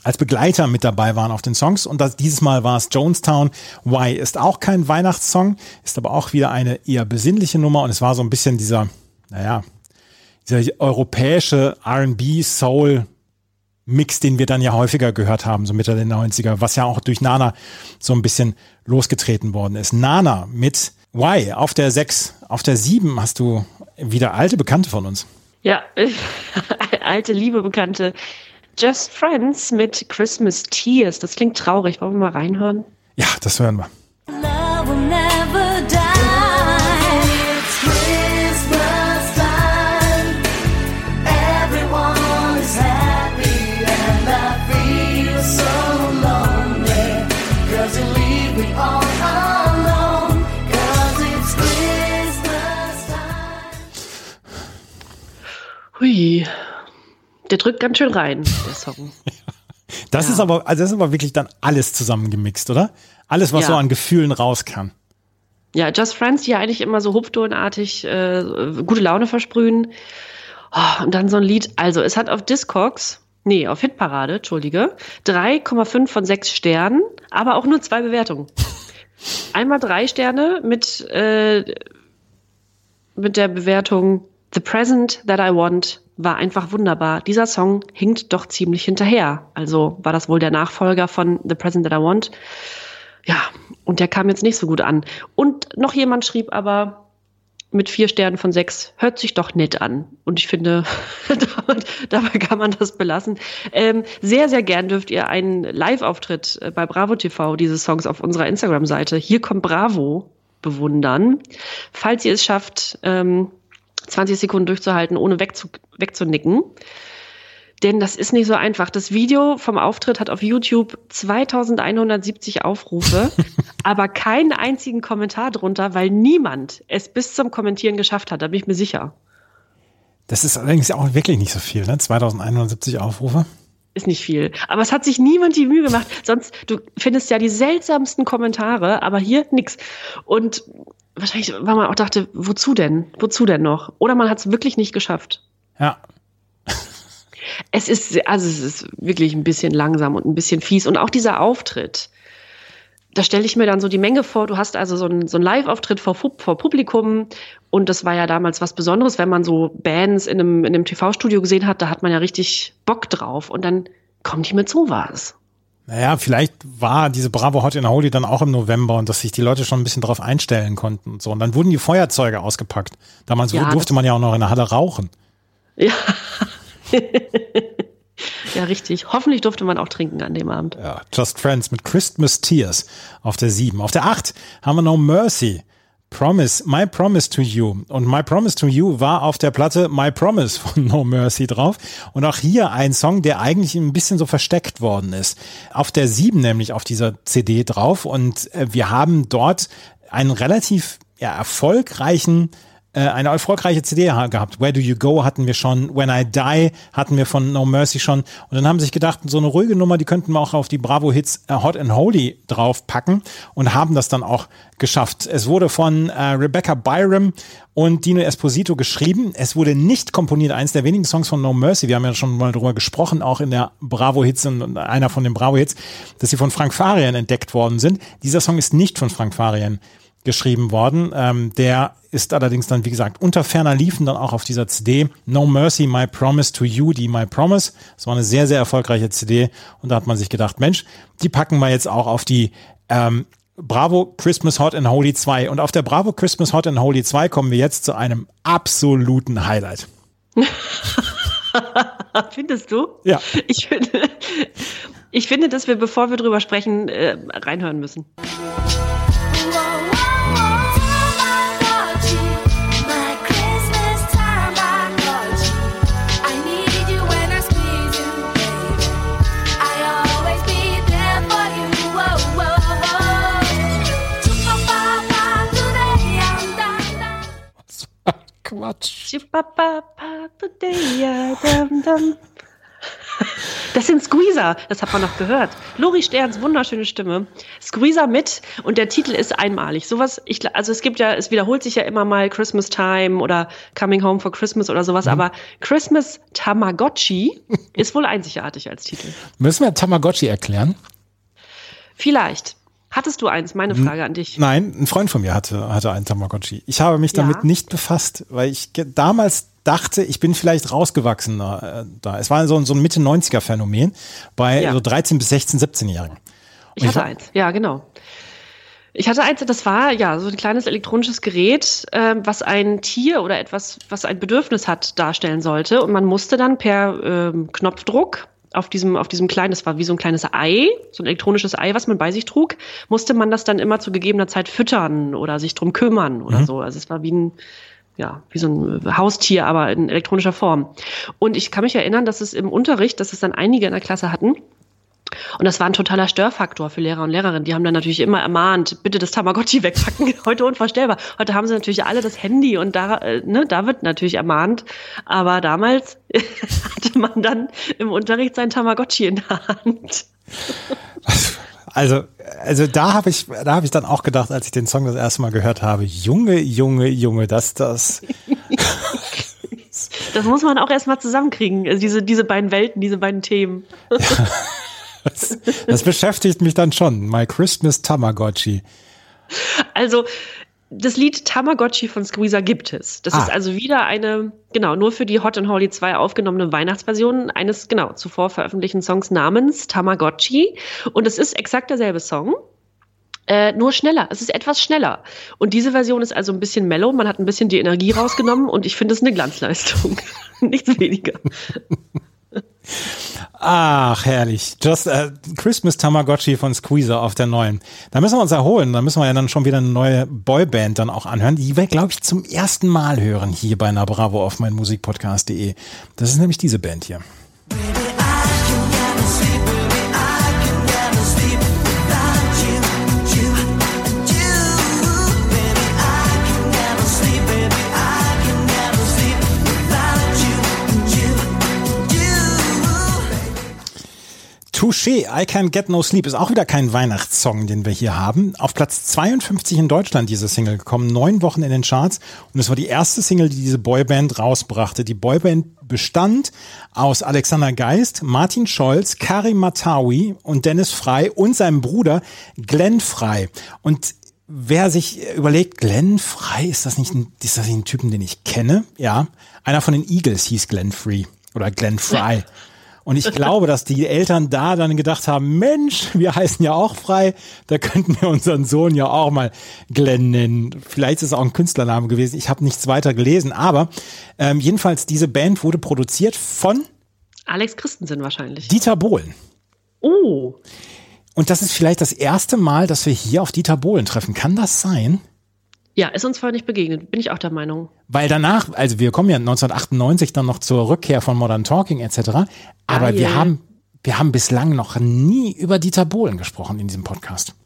als Begleiter mit dabei waren auf den Songs und das, dieses Mal war es Jonestown. Why ist auch kein Weihnachtssong, ist aber auch wieder eine eher besinnliche Nummer und es war so ein bisschen dieser, naja, dieser europäische R&B Soul Mix, den wir dann ja häufiger gehört haben, so Mitte der 90er, was ja auch durch Nana so ein bisschen losgetreten worden ist. Nana mit Why auf der 6, auf der 7 hast du wieder alte Bekannte von uns.
Ja, alte, liebe Bekannte. Just Friends mit Christmas Tears. Das klingt traurig. Wollen wir mal reinhören?
Ja, das hören wir.
Hui. Der drückt ganz schön rein, der Song.
Das ja. ist aber, also das ist aber wirklich dann alles zusammengemixt, oder? Alles, was ja. so an Gefühlen raus kann.
Ja, Just Friends, die ja eigentlich immer so huptonartig äh, gute Laune versprühen. Oh, und dann so ein Lied. Also, es hat auf Discogs, nee, auf Hitparade, entschuldige, 3,5 von 6 Sternen, aber auch nur zwei Bewertungen. Einmal drei Sterne mit, äh, mit der Bewertung The Present That I Want war einfach wunderbar. Dieser Song hinkt doch ziemlich hinterher. Also war das wohl der Nachfolger von The Present That I Want. Ja, und der kam jetzt nicht so gut an. Und noch jemand schrieb aber mit vier Sternen von sechs, hört sich doch nett an. Und ich finde, dabei kann man das belassen. Ähm, sehr, sehr gern dürft ihr einen Live-Auftritt äh, bei Bravo TV, diese Songs auf unserer Instagram-Seite. Hier kommt Bravo bewundern. Falls ihr es schafft, ähm, 20 Sekunden durchzuhalten, ohne wegzu wegzunicken. Denn das ist nicht so einfach. Das Video vom Auftritt hat auf YouTube 2170 Aufrufe, aber keinen einzigen Kommentar drunter, weil niemand es bis zum Kommentieren geschafft hat. Da bin ich mir sicher.
Das ist allerdings auch wirklich nicht so viel, ne? 2170 Aufrufe.
Ist nicht viel. Aber es hat sich niemand die Mühe gemacht. Sonst, du findest ja die seltsamsten Kommentare, aber hier nix. Und wahrscheinlich, weil man auch dachte, wozu denn? Wozu denn noch? Oder man hat es wirklich nicht geschafft.
Ja,
es ist, also es ist wirklich ein bisschen langsam und ein bisschen fies. Und auch dieser Auftritt, da stelle ich mir dann so die Menge vor. Du hast also so einen, so einen Live-Auftritt vor, vor Publikum. Und das war ja damals was Besonderes, wenn man so Bands in einem, in einem TV-Studio gesehen hat, da hat man ja richtig Bock drauf. Und dann kommen die mit sowas.
Naja, vielleicht war diese Bravo Hot in Holy dann auch im November und dass sich die Leute schon ein bisschen drauf einstellen konnten und so. Und dann wurden die Feuerzeuge ausgepackt. Damals ja, durfte man ja auch noch in der Halle rauchen.
Ja, ja, richtig. Hoffentlich durfte man auch trinken an dem Abend.
Ja, Just Friends mit Christmas Tears auf der 7. Auf der 8 haben wir No Mercy. Promise, My Promise to You. Und My Promise to You war auf der Platte My Promise von No Mercy drauf. Und auch hier ein Song, der eigentlich ein bisschen so versteckt worden ist. Auf der 7 nämlich auf dieser CD drauf. Und äh, wir haben dort einen relativ ja, erfolgreichen eine erfolgreiche CD gehabt. Where Do You Go hatten wir schon, When I Die hatten wir von No Mercy schon. Und dann haben sie sich gedacht, so eine ruhige Nummer, die könnten wir auch auf die Bravo Hits äh, Hot and Holy draufpacken und haben das dann auch geschafft. Es wurde von äh, Rebecca Byram und Dino Esposito geschrieben. Es wurde nicht komponiert, eins der wenigen Songs von No Mercy. Wir haben ja schon mal drüber gesprochen, auch in der Bravo Hits und einer von den Bravo Hits, dass sie von Frank Farian entdeckt worden sind. Dieser Song ist nicht von Frank Farian geschrieben worden. Ähm, der ist allerdings dann, wie gesagt, unter ferner liefen dann auch auf dieser CD No Mercy, My Promise to You, die My Promise. Das war eine sehr, sehr erfolgreiche CD und da hat man sich gedacht, Mensch, die packen wir jetzt auch auf die ähm, Bravo Christmas Hot and Holy 2. Und auf der Bravo Christmas Hot and Holy 2 kommen wir jetzt zu einem absoluten Highlight.
Findest du?
Ja.
Ich finde, ich finde, dass wir, bevor wir drüber sprechen, äh, reinhören müssen.
Quatsch.
Das sind Squeezer, das hat man noch gehört. Lori Sterns wunderschöne Stimme. Squeezer mit und der Titel ist einmalig. Sowas, ich, also es gibt ja, es wiederholt sich ja immer mal Christmas Time oder Coming Home for Christmas oder sowas, mhm. aber Christmas Tamagotchi ist wohl einzigartig als Titel.
Müssen wir Tamagotchi erklären?
Vielleicht. Hattest du eins? Meine Frage an dich.
Nein, ein Freund von mir hatte, hatte einen Tamagotchi. Ich habe mich damit ja. nicht befasst, weil ich damals dachte, ich bin vielleicht rausgewachsen äh, da. Es war so, so ein Mitte 90er Phänomen bei ja. so 13 bis 16, 17-Jährigen.
Ich hatte ich eins, ja, genau. Ich hatte eins, das war ja so ein kleines elektronisches Gerät, äh, was ein Tier oder etwas, was ein Bedürfnis hat, darstellen sollte. Und man musste dann per äh, Knopfdruck auf diesem, auf diesem kleinen, das war wie so ein kleines Ei, so ein elektronisches Ei, was man bei sich trug, musste man das dann immer zu gegebener Zeit füttern oder sich drum kümmern oder mhm. so. Also es war wie ein, ja, wie so ein Haustier, aber in elektronischer Form. Und ich kann mich erinnern, dass es im Unterricht, dass es dann einige in der Klasse hatten, und das war ein totaler Störfaktor für Lehrer und Lehrerinnen. Die haben dann natürlich immer ermahnt, bitte das Tamagotchi wegpacken. Heute unvorstellbar. Heute haben sie natürlich alle das Handy und da, äh, ne, da wird natürlich ermahnt. Aber damals hatte man dann im Unterricht sein Tamagotchi in der Hand.
Also, also da habe ich, da habe ich dann auch gedacht, als ich den Song das erste Mal gehört habe, Junge, Junge, Junge, dass das.
das muss man auch erstmal zusammenkriegen, also diese, diese beiden Welten, diese beiden Themen. Ja.
Das, das beschäftigt mich dann schon. My Christmas Tamagotchi.
Also, das Lied Tamagotchi von Squeezer gibt es. Das ah. ist also wieder eine, genau, nur für die Hot and Holy 2 aufgenommene Weihnachtsversion eines, genau, zuvor veröffentlichten Songs namens Tamagotchi. Und es ist exakt derselbe Song. Äh, nur schneller. Es ist etwas schneller. Und diese Version ist also ein bisschen mellow. Man hat ein bisschen die Energie rausgenommen und ich finde es eine Glanzleistung. Nichts weniger.
Ach, herrlich. Just uh, Christmas Tamagotchi von Squeezer auf der neuen. Da müssen wir uns erholen. Da müssen wir ja dann schon wieder eine neue Boyband dann auch anhören, die wir, glaube ich, zum ersten Mal hören hier bei einer Bravo auf meinmusikpodcast.de. Das ist nämlich diese Band hier. Baby. Touché, I Can Get No Sleep ist auch wieder kein Weihnachtssong, den wir hier haben. Auf Platz 52 in Deutschland diese Single gekommen, neun Wochen in den Charts und es war die erste Single, die diese Boyband rausbrachte. Die Boyband bestand aus Alexander Geist, Martin Scholz, Karim Matawi und Dennis Frei und seinem Bruder Glenn Frei. Und wer sich überlegt, Glenn Frei, ist das nicht ein, ist das nicht ein Typen, den ich kenne? Ja, einer von den Eagles hieß Glenn Free oder Glenn Fry. Und ich glaube, dass die Eltern da dann gedacht haben, Mensch, wir heißen ja auch frei, da könnten wir unseren Sohn ja auch mal Glenn nennen. Vielleicht ist es auch ein Künstlername gewesen. Ich habe nichts weiter gelesen, aber ähm, jedenfalls diese Band wurde produziert von
Alex Christensen wahrscheinlich.
Dieter Bohlen.
Oh.
Und das ist vielleicht das erste Mal, dass wir hier auf Dieter Bohlen treffen. Kann das sein?
Ja, ist uns vorher nicht begegnet, bin ich auch der Meinung.
Weil danach, also wir kommen ja 1998 dann noch zur Rückkehr von Modern Talking etc. Aber ah, wir haben, wir haben bislang noch nie über Dieter Bohlen gesprochen in diesem Podcast.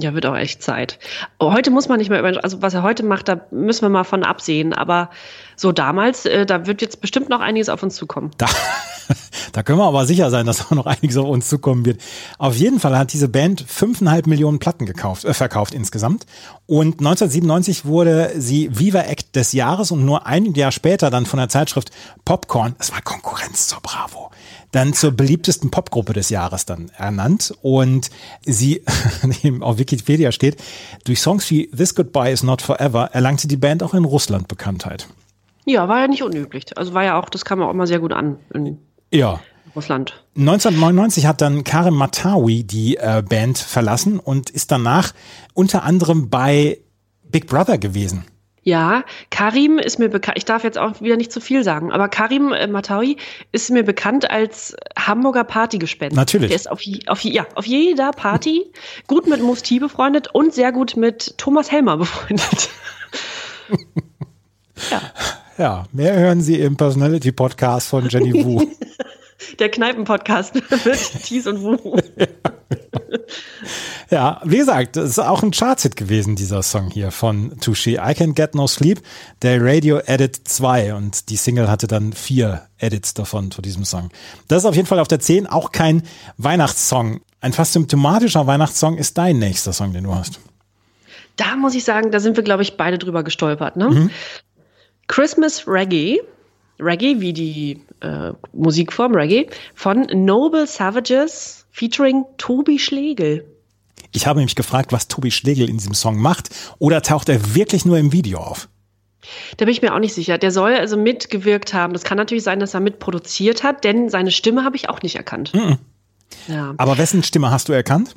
Ja, wird auch echt Zeit. Heute muss man nicht mehr über, also was er heute macht, da müssen wir mal von absehen. Aber so damals, äh, da wird jetzt bestimmt noch einiges auf uns zukommen.
Da, da können wir aber sicher sein, dass auch noch einiges auf uns zukommen wird. Auf jeden Fall hat diese Band fünfeinhalb Millionen Platten gekauft, äh, verkauft insgesamt. Und 1997 wurde sie Viva Act des Jahres und nur ein Jahr später dann von der Zeitschrift Popcorn, das war Konkurrenz zur Bravo, dann zur beliebtesten Popgruppe des Jahres dann ernannt. Und sie, auf Wikipedia steht, durch Songs wie This Goodbye is Not Forever erlangte die Band auch in Russland Bekanntheit.
Ja, war ja nicht unüblich. Also war ja auch, das kam auch immer sehr gut an in
ja.
Russland.
1999 hat dann Karim Matawi die äh, Band verlassen und ist danach unter anderem bei Big Brother gewesen.
Ja, Karim ist mir bekannt, ich darf jetzt auch wieder nicht zu viel sagen, aber Karim äh, Matawi ist mir bekannt als Hamburger Partygespenst.
Natürlich.
Der ist auf, auf, ja, auf jeder Party gut mit Musti befreundet und sehr gut mit Thomas Helmer befreundet.
ja. Ja, mehr hören Sie im Personality Podcast von Jenny Wu.
Der Kneipen-Podcast mit Thies und Wu.
ja, wie gesagt, das ist auch ein Chartshit gewesen, dieser Song hier von Touché. I Can Get No Sleep, der Radio Edit 2 und die Single hatte dann vier Edits davon zu diesem Song. Das ist auf jeden Fall auf der 10 auch kein Weihnachtssong. Ein fast symptomatischer Weihnachtssong ist dein nächster Song, den du hast.
Da muss ich sagen, da sind wir, glaube ich, beide drüber gestolpert. Ne? Mhm. Christmas Reggae Reggae, wie die äh, Musikform Reggae, von Noble Savages featuring Tobi Schlegel.
Ich habe mich gefragt, was Tobi Schlegel in diesem Song macht, oder taucht er wirklich nur im Video auf?
Da bin ich mir auch nicht sicher. Der soll also mitgewirkt haben. Das kann natürlich sein, dass er mitproduziert hat, denn seine Stimme habe ich auch nicht erkannt. -mm.
Ja. Aber wessen Stimme hast du erkannt?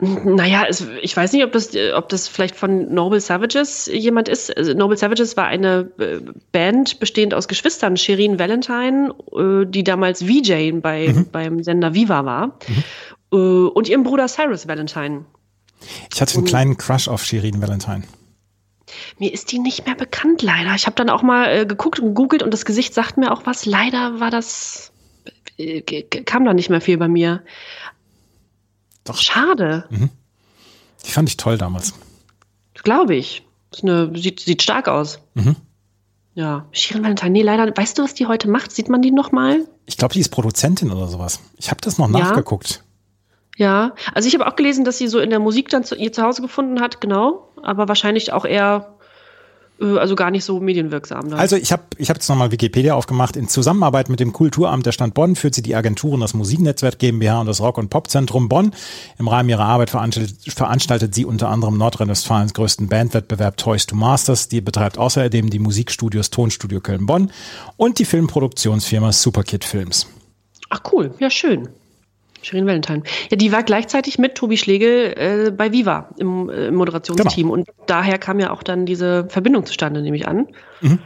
Naja, es, ich weiß nicht, ob das, ob das vielleicht von Noble Savages jemand ist. Also Noble Savages war eine äh, Band bestehend aus Geschwistern, Shirin Valentine, äh, die damals VJ bei, mhm. beim Sender Viva war, mhm. und ihrem Bruder Cyrus Valentine.
Ich hatte einen kleinen Crush auf Shirin Valentine.
Mir ist die nicht mehr bekannt, leider. Ich habe dann auch mal äh, geguckt und gegoogelt und das Gesicht sagt mir auch was. Leider war das, äh, kam da nicht mehr viel bei mir. Doch. Schade. Mhm.
Die fand ich toll damals.
Glaube ich. Eine, sieht, sieht stark aus. Mhm. Ja, Shirin Valentine. Nee, leider, weißt du, was die heute macht? Sieht man die noch mal?
Ich glaube, die ist Produzentin oder sowas. Ich habe das noch ja. nachgeguckt.
Ja, also ich habe auch gelesen, dass sie so in der Musik dann zu, ihr Zuhause gefunden hat, genau. Aber wahrscheinlich auch eher also gar nicht so medienwirksam.
Dann. Also ich habe ich hab jetzt nochmal Wikipedia aufgemacht. In Zusammenarbeit mit dem Kulturamt der Stadt Bonn führt sie die Agenturen das Musiknetzwerk GmbH und das Rock- und Popzentrum Bonn. Im Rahmen ihrer Arbeit veranstaltet, veranstaltet sie unter anderem Nordrhein-Westfalens größten Bandwettbewerb Toys to Masters. Die betreibt außerdem die Musikstudios Tonstudio Köln-Bonn und die Filmproduktionsfirma Superkid Films.
Ach cool, ja schön. Shirin Valentine. Ja, die war gleichzeitig mit Tobi Schlegel äh, bei Viva im, äh, im Moderationsteam. Genau. Und daher kam ja auch dann diese Verbindung zustande, nehme ich an. Mhm.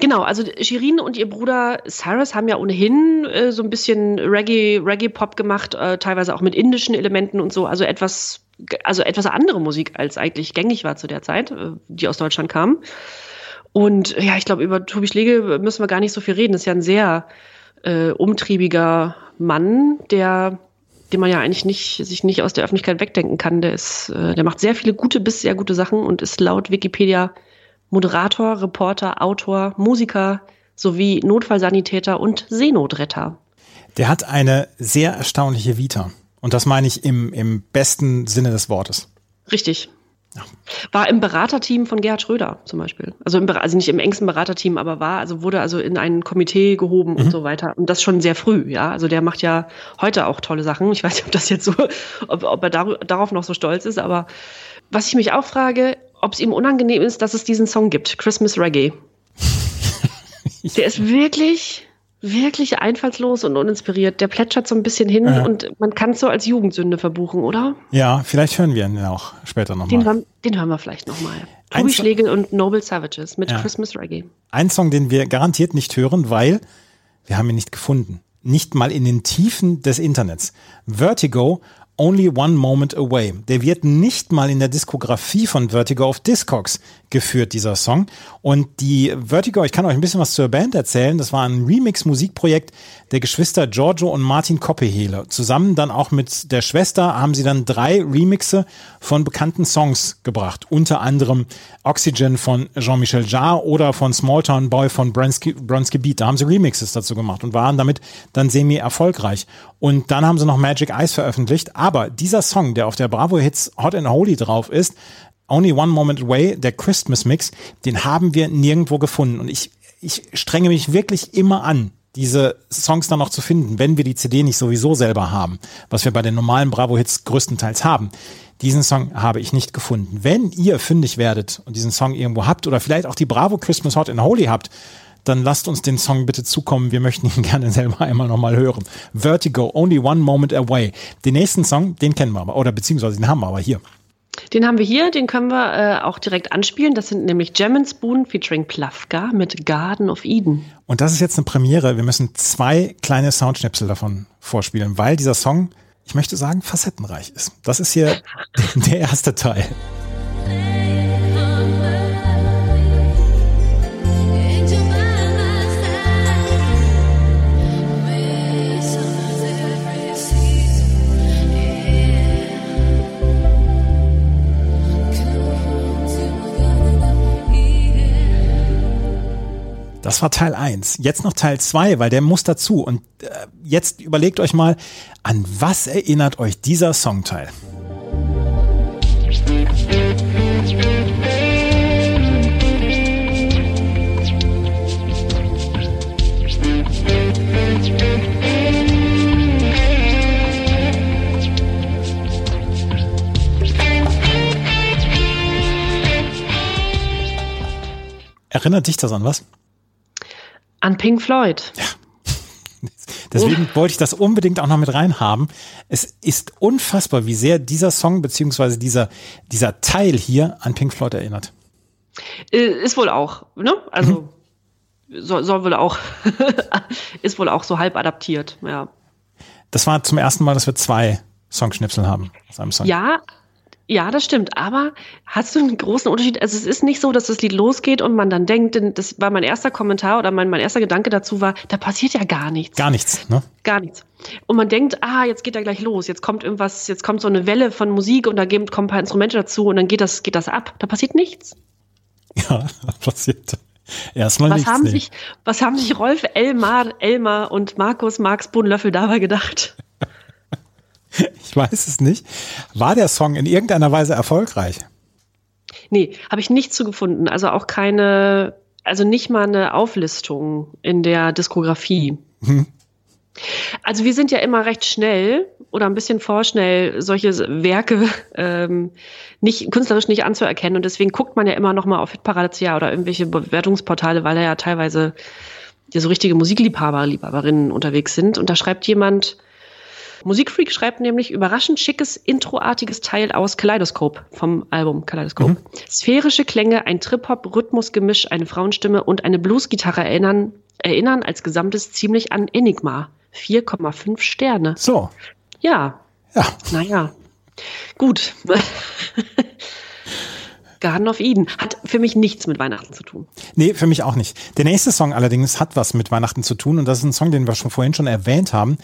Genau, also Shirin und ihr Bruder Cyrus haben ja ohnehin äh, so ein bisschen Reggae, Reggae-Pop gemacht, äh, teilweise auch mit indischen Elementen und so, also etwas, also etwas andere Musik, als eigentlich gängig war zu der Zeit, äh, die aus Deutschland kam. Und ja, ich glaube, über Tobi Schlegel müssen wir gar nicht so viel reden. Das ist ja ein sehr äh, umtriebiger Mann, der den man ja eigentlich nicht, sich nicht aus der Öffentlichkeit wegdenken kann. Der ist, äh, der macht sehr viele gute bis sehr gute Sachen und ist laut Wikipedia Moderator, Reporter, Autor, Musiker sowie Notfallsanitäter und Seenotretter.
Der hat eine sehr erstaunliche Vita. Und das meine ich im, im besten Sinne des Wortes.
Richtig. War im Beraterteam von Gerhard Schröder zum Beispiel. Also, im, also nicht im engsten Beraterteam, aber war, also wurde also in ein Komitee gehoben mhm. und so weiter. Und das schon sehr früh, ja. Also der macht ja heute auch tolle Sachen. Ich weiß nicht, ob das jetzt so, ob, ob er dar darauf noch so stolz ist, aber was ich mich auch frage, ob es ihm unangenehm ist, dass es diesen Song gibt, Christmas Reggae. Der ist wirklich, wirklich einfallslos und uninspiriert. Der plätschert so ein bisschen hin ja. und man kann es so als Jugendsünde verbuchen, oder?
Ja, vielleicht hören wir ihn auch später nochmal.
Den, den hören wir vielleicht nochmal. Tobi Schlegel und Noble Savages mit ja. Christmas Reggae.
Ein Song, den wir garantiert nicht hören, weil wir haben ihn nicht gefunden. Nicht mal in den Tiefen des Internets. Vertigo Only One Moment Away. Der wird nicht mal in der Diskografie von Vertigo auf Discogs geführt, dieser Song. Und die Vertigo, ich kann euch ein bisschen was zur Band erzählen. Das war ein Remix-Musikprojekt der Geschwister Giorgio und Martin Koppehele. Zusammen dann auch mit der Schwester haben sie dann drei Remixe von bekannten Songs gebracht. Unter anderem Oxygen von Jean-Michel Jarre oder von Smalltown Boy von Bronski, Bronski Beat. Da haben sie Remixes dazu gemacht und waren damit dann semi erfolgreich. Und dann haben sie noch Magic Eyes veröffentlicht. Aber dieser Song, der auf der Bravo Hits Hot and Holy drauf ist, Only One Moment Away, der Christmas Mix, den haben wir nirgendwo gefunden. Und ich, ich strenge mich wirklich immer an, diese Songs dann noch zu finden, wenn wir die CD nicht sowieso selber haben, was wir bei den normalen Bravo-Hits größtenteils haben. Diesen Song habe ich nicht gefunden. Wenn ihr fündig werdet und diesen Song irgendwo habt oder vielleicht auch die Bravo Christmas Hot and Holy habt, dann lasst uns den Song bitte zukommen. Wir möchten ihn gerne selber einmal nochmal hören. Vertigo, Only One Moment Away. Den nächsten Song, den kennen wir aber, oder beziehungsweise den haben wir aber hier.
Den haben wir hier, den können wir äh, auch direkt anspielen. Das sind nämlich Gem Spoon featuring Plafka mit Garden of Eden.
Und das ist jetzt eine Premiere. Wir müssen zwei kleine Soundschnipsel davon vorspielen, weil dieser Song, ich möchte sagen, facettenreich ist. Das ist hier der erste Teil. Das war Teil 1. Jetzt noch Teil 2, weil der muss dazu. Und äh, jetzt überlegt euch mal, an was erinnert euch dieser Songteil? Erinnert dich das an was?
An Pink Floyd. Ja.
Deswegen wollte ich das unbedingt auch noch mit reinhaben. Es ist unfassbar, wie sehr dieser Song beziehungsweise dieser, dieser Teil hier an Pink Floyd erinnert.
Äh, ist wohl auch, ne? Also mhm. soll, soll wohl auch, ist wohl auch so halb adaptiert, ja.
Das war zum ersten Mal, dass wir zwei Songschnipsel haben
aus einem Song. Ja, ja, das stimmt. Aber hast du einen großen Unterschied? Also es ist nicht so, dass das Lied losgeht und man dann denkt, denn das war mein erster Kommentar oder mein, mein erster Gedanke dazu war, da passiert ja gar nichts.
Gar nichts, ne?
Gar nichts. Und man denkt, ah, jetzt geht er gleich los, jetzt kommt irgendwas, jetzt kommt so eine Welle von Musik und da kommen ein paar Instrumente dazu und dann geht das, geht das ab. Da passiert nichts.
Ja, passiert erstmal
was
nichts.
Haben sich, was haben sich Rolf, Elmar, Elmar und Markus Marx Bodenlöffel dabei gedacht?
Ich weiß es nicht. War der Song in irgendeiner Weise erfolgreich?
Nee, habe ich nicht zugefunden. Also auch keine, also nicht mal eine Auflistung in der Diskografie. Hm. Also wir sind ja immer recht schnell oder ein bisschen vorschnell, solche Werke ähm, nicht künstlerisch nicht anzuerkennen. Und deswegen guckt man ja immer noch mal auf Hitparade.ca oder irgendwelche Bewertungsportale, weil da ja teilweise ja so richtige Musikliebhaber, Liebhaberinnen unterwegs sind. Und da schreibt jemand, Musikfreak schreibt nämlich überraschend schickes, introartiges Teil aus Kaleidoskop vom Album Kaleidoskop. Mhm. Sphärische Klänge, ein Trip-Hop-Rhythmusgemisch, eine Frauenstimme und eine Bluesgitarre erinnern, erinnern als Gesamtes ziemlich an Enigma. 4,5 Sterne.
So.
Ja.
Ja.
Naja. Gut. Garden of Eden hat für mich nichts mit Weihnachten zu tun.
Nee, für mich auch nicht. Der nächste Song allerdings hat was mit Weihnachten zu tun und das ist ein Song, den wir schon vorhin schon erwähnt haben.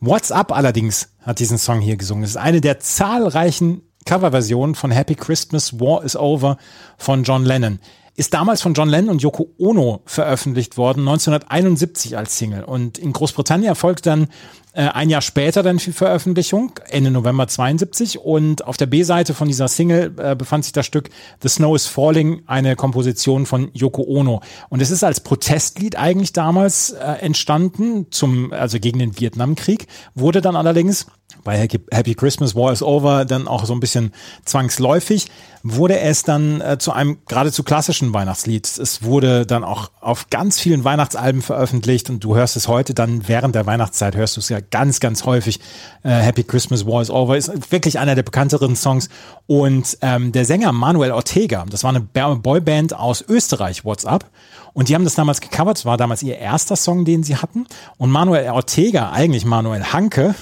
What's Up allerdings hat diesen Song hier gesungen. Es ist eine der zahlreichen Coverversionen von Happy Christmas, War is Over von John Lennon ist damals von John Lennon und Yoko Ono veröffentlicht worden, 1971 als Single. Und in Großbritannien erfolgt dann ein Jahr später dann die Veröffentlichung, Ende November 72. Und auf der B-Seite von dieser Single äh, befand sich das Stück The Snow is Falling, eine Komposition von Yoko Ono. Und es ist als Protestlied eigentlich damals äh, entstanden, zum, also gegen den Vietnamkrieg, wurde dann allerdings bei Happy Christmas War is Over dann auch so ein bisschen zwangsläufig, wurde es dann äh, zu einem geradezu klassischen Weihnachtslied. Es wurde dann auch auf ganz vielen Weihnachtsalben veröffentlicht und du hörst es heute dann während der Weihnachtszeit, hörst du es ja ganz, ganz häufig. Äh, Happy Christmas War is Over ist wirklich einer der bekannteren Songs. Und ähm, der Sänger Manuel Ortega, das war eine Boyband aus Österreich, What's Up. Und die haben das damals gecovert, es war damals ihr erster Song, den sie hatten. Und Manuel Ortega, eigentlich Manuel Hanke,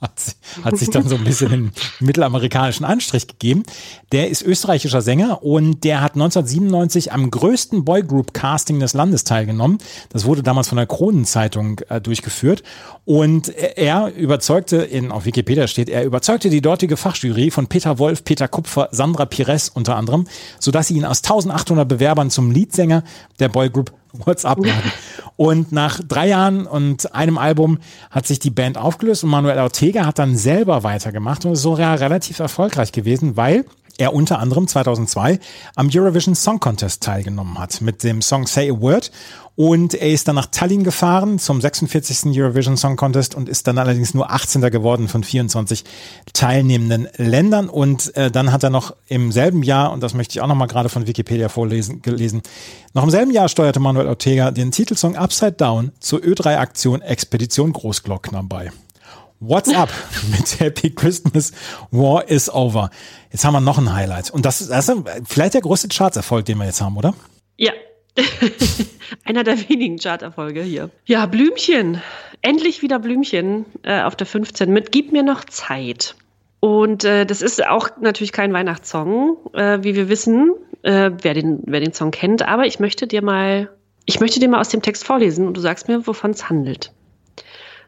hat, hat sich dann so ein bisschen den mittelamerikanischen Anstrich gegeben. Der ist österreichischer Sänger und der hat 1997 am größten Boygroup-Casting des Landes teilgenommen. Das wurde damals von der Kronenzeitung äh, durchgeführt. Und er überzeugte, in, auf Wikipedia steht, er überzeugte die dortige Fachjury von Peter Wolf, Peter Kupfer, Sandra Pires unter anderem, sodass sie ihn aus 1800 Bewerbern zum Leadsänger der Boygroup WhatsApp laden. Und nach drei Jahren und einem Album hat sich die Band aufgelöst und Manuel Ortega hat dann selber weitergemacht und ist so relativ erfolgreich gewesen, weil er unter anderem 2002 am Eurovision Song Contest teilgenommen hat mit dem Song Say a Word und er ist dann nach Tallinn gefahren zum 46. Eurovision Song Contest und ist dann allerdings nur 18. geworden von 24 teilnehmenden Ländern. Und äh, dann hat er noch im selben Jahr, und das möchte ich auch noch mal gerade von Wikipedia vorlesen, gelesen, noch im selben Jahr steuerte Manuel Ortega den Titelsong Upside Down zur Ö3-Aktion Expedition Großglockner bei. What's up mit Happy Christmas War is over. Jetzt haben wir noch ein Highlight. Und das ist, das vielleicht der größte Chartserfolg, den wir jetzt haben, oder?
Ja, Einer der wenigen Charterfolge hier. Ja, Blümchen. Endlich wieder Blümchen äh, auf der 15 mit Gib mir noch Zeit. Und äh, das ist auch natürlich kein Weihnachtssong, äh, wie wir wissen, äh, wer, den, wer den Song kennt. Aber ich möchte dir mal, ich möchte dir mal aus dem Text vorlesen und du sagst mir, wovon es handelt.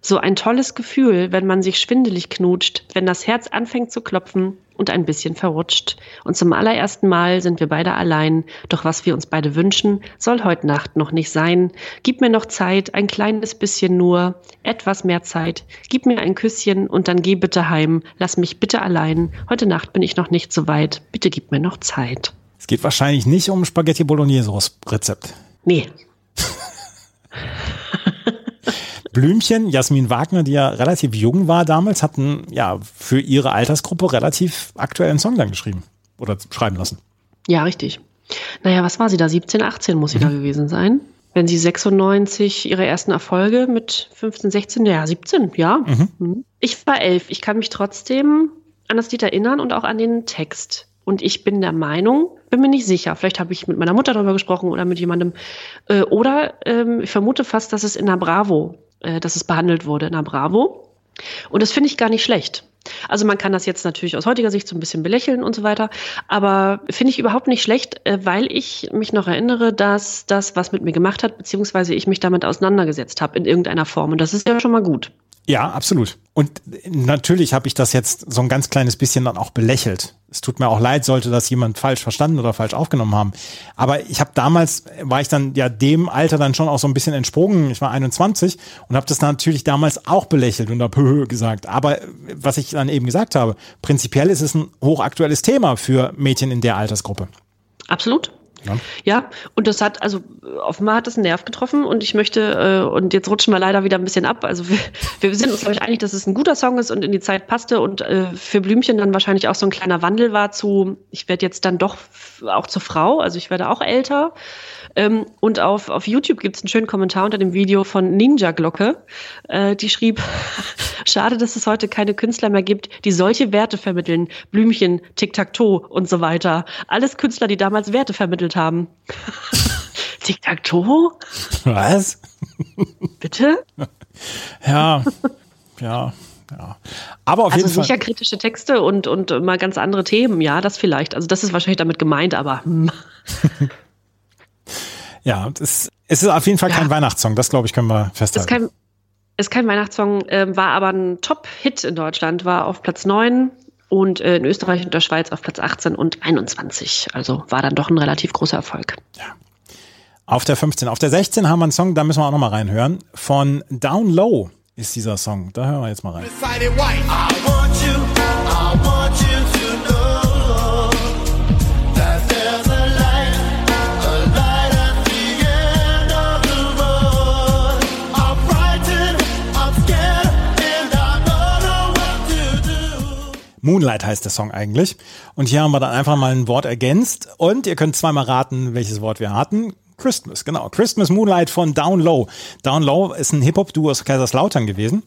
So ein tolles Gefühl, wenn man sich schwindelig knutscht, wenn das Herz anfängt zu klopfen und ein bisschen verrutscht. Und zum allerersten Mal sind wir beide allein. Doch was wir uns beide wünschen, soll heute Nacht noch nicht sein. Gib mir noch Zeit, ein kleines bisschen nur, etwas mehr Zeit. Gib mir ein Küsschen und dann geh bitte heim. Lass mich bitte allein. Heute Nacht bin ich noch nicht so weit. Bitte gib mir noch Zeit.
Es geht wahrscheinlich nicht um Spaghetti Bolognese Rezept.
Nee,
Blümchen, Jasmin Wagner, die ja relativ jung war damals, hatten ja für ihre Altersgruppe relativ aktuellen Song dann geschrieben oder schreiben lassen.
Ja, richtig. Naja, was war sie da? 17, 18 muss sie mhm. da gewesen sein. Wenn sie 96 ihre ersten Erfolge mit 15, 16, ja, 17, ja. Mhm. mhm. Ich war elf. Ich kann mich trotzdem an das Lied erinnern und auch an den Text. Und ich bin der Meinung, bin mir nicht sicher, vielleicht habe ich mit meiner Mutter darüber gesprochen oder mit jemandem, äh, oder ähm, ich vermute fast, dass es in der Bravo äh, dass es behandelt wurde in der Bravo. Und das finde ich gar nicht schlecht. Also man kann das jetzt natürlich aus heutiger Sicht so ein bisschen belächeln und so weiter, aber finde ich überhaupt nicht schlecht, äh, weil ich mich noch erinnere, dass das was mit mir gemacht hat, beziehungsweise ich mich damit auseinandergesetzt habe in irgendeiner Form. Und das ist ja schon mal gut.
Ja, absolut. Und natürlich habe ich das jetzt so ein ganz kleines bisschen dann auch belächelt. Es tut mir auch leid, sollte das jemand falsch verstanden oder falsch aufgenommen haben. Aber ich habe damals, war ich dann ja dem Alter dann schon auch so ein bisschen entsprungen. Ich war 21 und habe das natürlich damals auch belächelt und habe gesagt. Aber was ich dann eben gesagt habe, prinzipiell ist es ein hochaktuelles Thema für Mädchen in der Altersgruppe.
Absolut. Ja. ja, und das hat, also offenbar hat das einen Nerv getroffen und ich möchte, äh, und jetzt rutschen wir leider wieder ein bisschen ab. Also wir, wir sind uns, glaube ich, einig, dass es ein guter Song ist und in die Zeit passte und äh, für Blümchen dann wahrscheinlich auch so ein kleiner Wandel war zu, ich werde jetzt dann doch auch zur Frau, also ich werde auch älter. Ähm, und auf, auf YouTube gibt es einen schönen Kommentar unter dem Video von Ninja Glocke, äh, die schrieb, Schade, dass es heute keine Künstler mehr gibt, die solche Werte vermitteln. Blümchen, Tic-Tac-Toe und so weiter. Alles Künstler, die damals Werte vermittelt haben. Tic-Tac-Toe?
Was?
Bitte?
Ja, ja. Ja. Aber auf
also
jeden Fall.
sicher kritische Texte und, und mal ganz andere Themen, ja, das vielleicht. Also das ist wahrscheinlich damit gemeint, aber.
Ja, es, es ist auf jeden Fall kein
Ja.
Weihnachtssong, das glaube ich, können wir
ist
festhalten.
kein, ist kein Weihnachtssong, ähm, war aber ein Top-Hit in Deutschland, war auf Platz 9 und äh, in Österreich und der Schweiz auf Platz 18 und 21. Also war dann doch ein relativ großer Erfolg.
Auf der 15. Auf der 16 haben wir einen Song, da müssen wir auch nochmal reinhören. Von Down Low ist dieser Song. Da hören wir jetzt mal rein. Moonlight heißt der Song eigentlich. Und hier haben wir dann einfach mal ein Wort ergänzt. Und ihr könnt zweimal raten, welches Wort wir hatten. Christmas, genau. Christmas Moonlight von Down Low. Down Low ist ein Hip-Hop-Duo aus Kaiserslautern gewesen.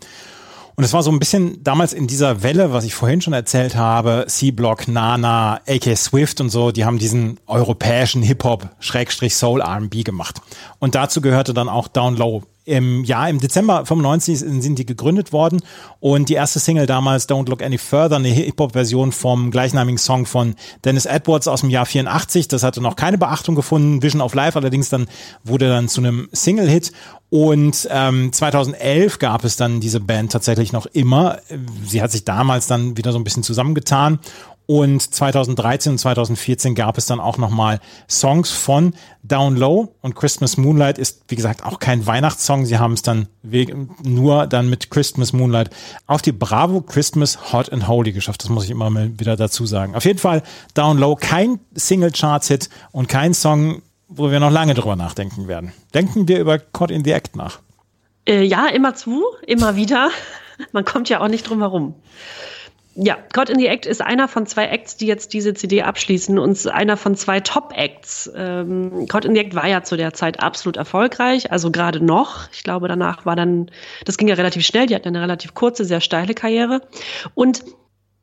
Und es war so ein bisschen damals in dieser Welle, was ich vorhin schon erzählt habe, C-Block, Nana, AK Swift und so, die haben diesen europäischen Hip-Hop, Schrägstrich Soul R&B gemacht. Und dazu gehörte dann auch Down Low. Im Jahr, im Dezember 95 sind die gegründet worden und die erste Single damals, Don't Look Any Further, eine Hip-Hop-Version vom gleichnamigen Song von Dennis Edwards aus dem Jahr 84. Das hatte noch keine Beachtung gefunden, Vision of Life allerdings dann wurde dann zu einem Single-Hit und ähm, 2011 gab es dann diese Band tatsächlich noch immer. Sie hat sich damals dann wieder so ein bisschen zusammengetan. Und 2013 und 2014 gab es dann auch nochmal Songs von Down Low und Christmas Moonlight ist, wie gesagt, auch kein Weihnachtssong. Sie haben es dann nur dann mit Christmas Moonlight auf die Bravo Christmas Hot and Holy geschafft. Das muss ich immer mal wieder dazu sagen. Auf jeden Fall Down Low, kein Single Charts Hit und kein Song, wo wir noch lange drüber nachdenken werden. Denken wir über Caught in the Act nach.
Äh, ja, immer zu, immer wieder. Man kommt ja auch nicht drum herum. Ja, God in the Act ist einer von zwei Acts, die jetzt diese CD abschließen und einer von zwei Top-Acts. Ähm, God in the Act war ja zu der Zeit absolut erfolgreich, also gerade noch. Ich glaube, danach war dann, das ging ja relativ schnell, die hatten eine relativ kurze, sehr steile Karriere. Und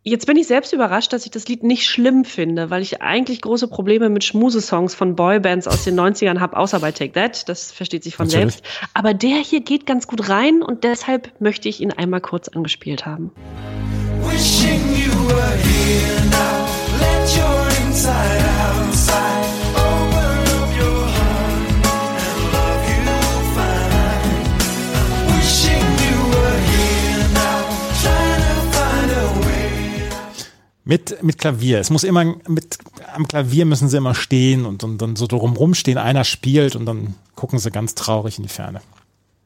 Jetzt bin ich selbst überrascht, dass ich das Lied nicht schlimm finde, weil ich eigentlich große Probleme mit Schmusesongs von Boybands aus den 90ern habe, außer bei Take That. Das versteht sich von
Natürlich.
selbst. Aber der hier geht ganz gut rein und deshalb möchte ich ihn einmal kurz angespielt haben.
Mit, mit Klavier. Es muss immer, mit, am Klavier müssen sie immer stehen und, dann so drum rumstehen. Einer spielt und dann gucken sie ganz traurig in die Ferne.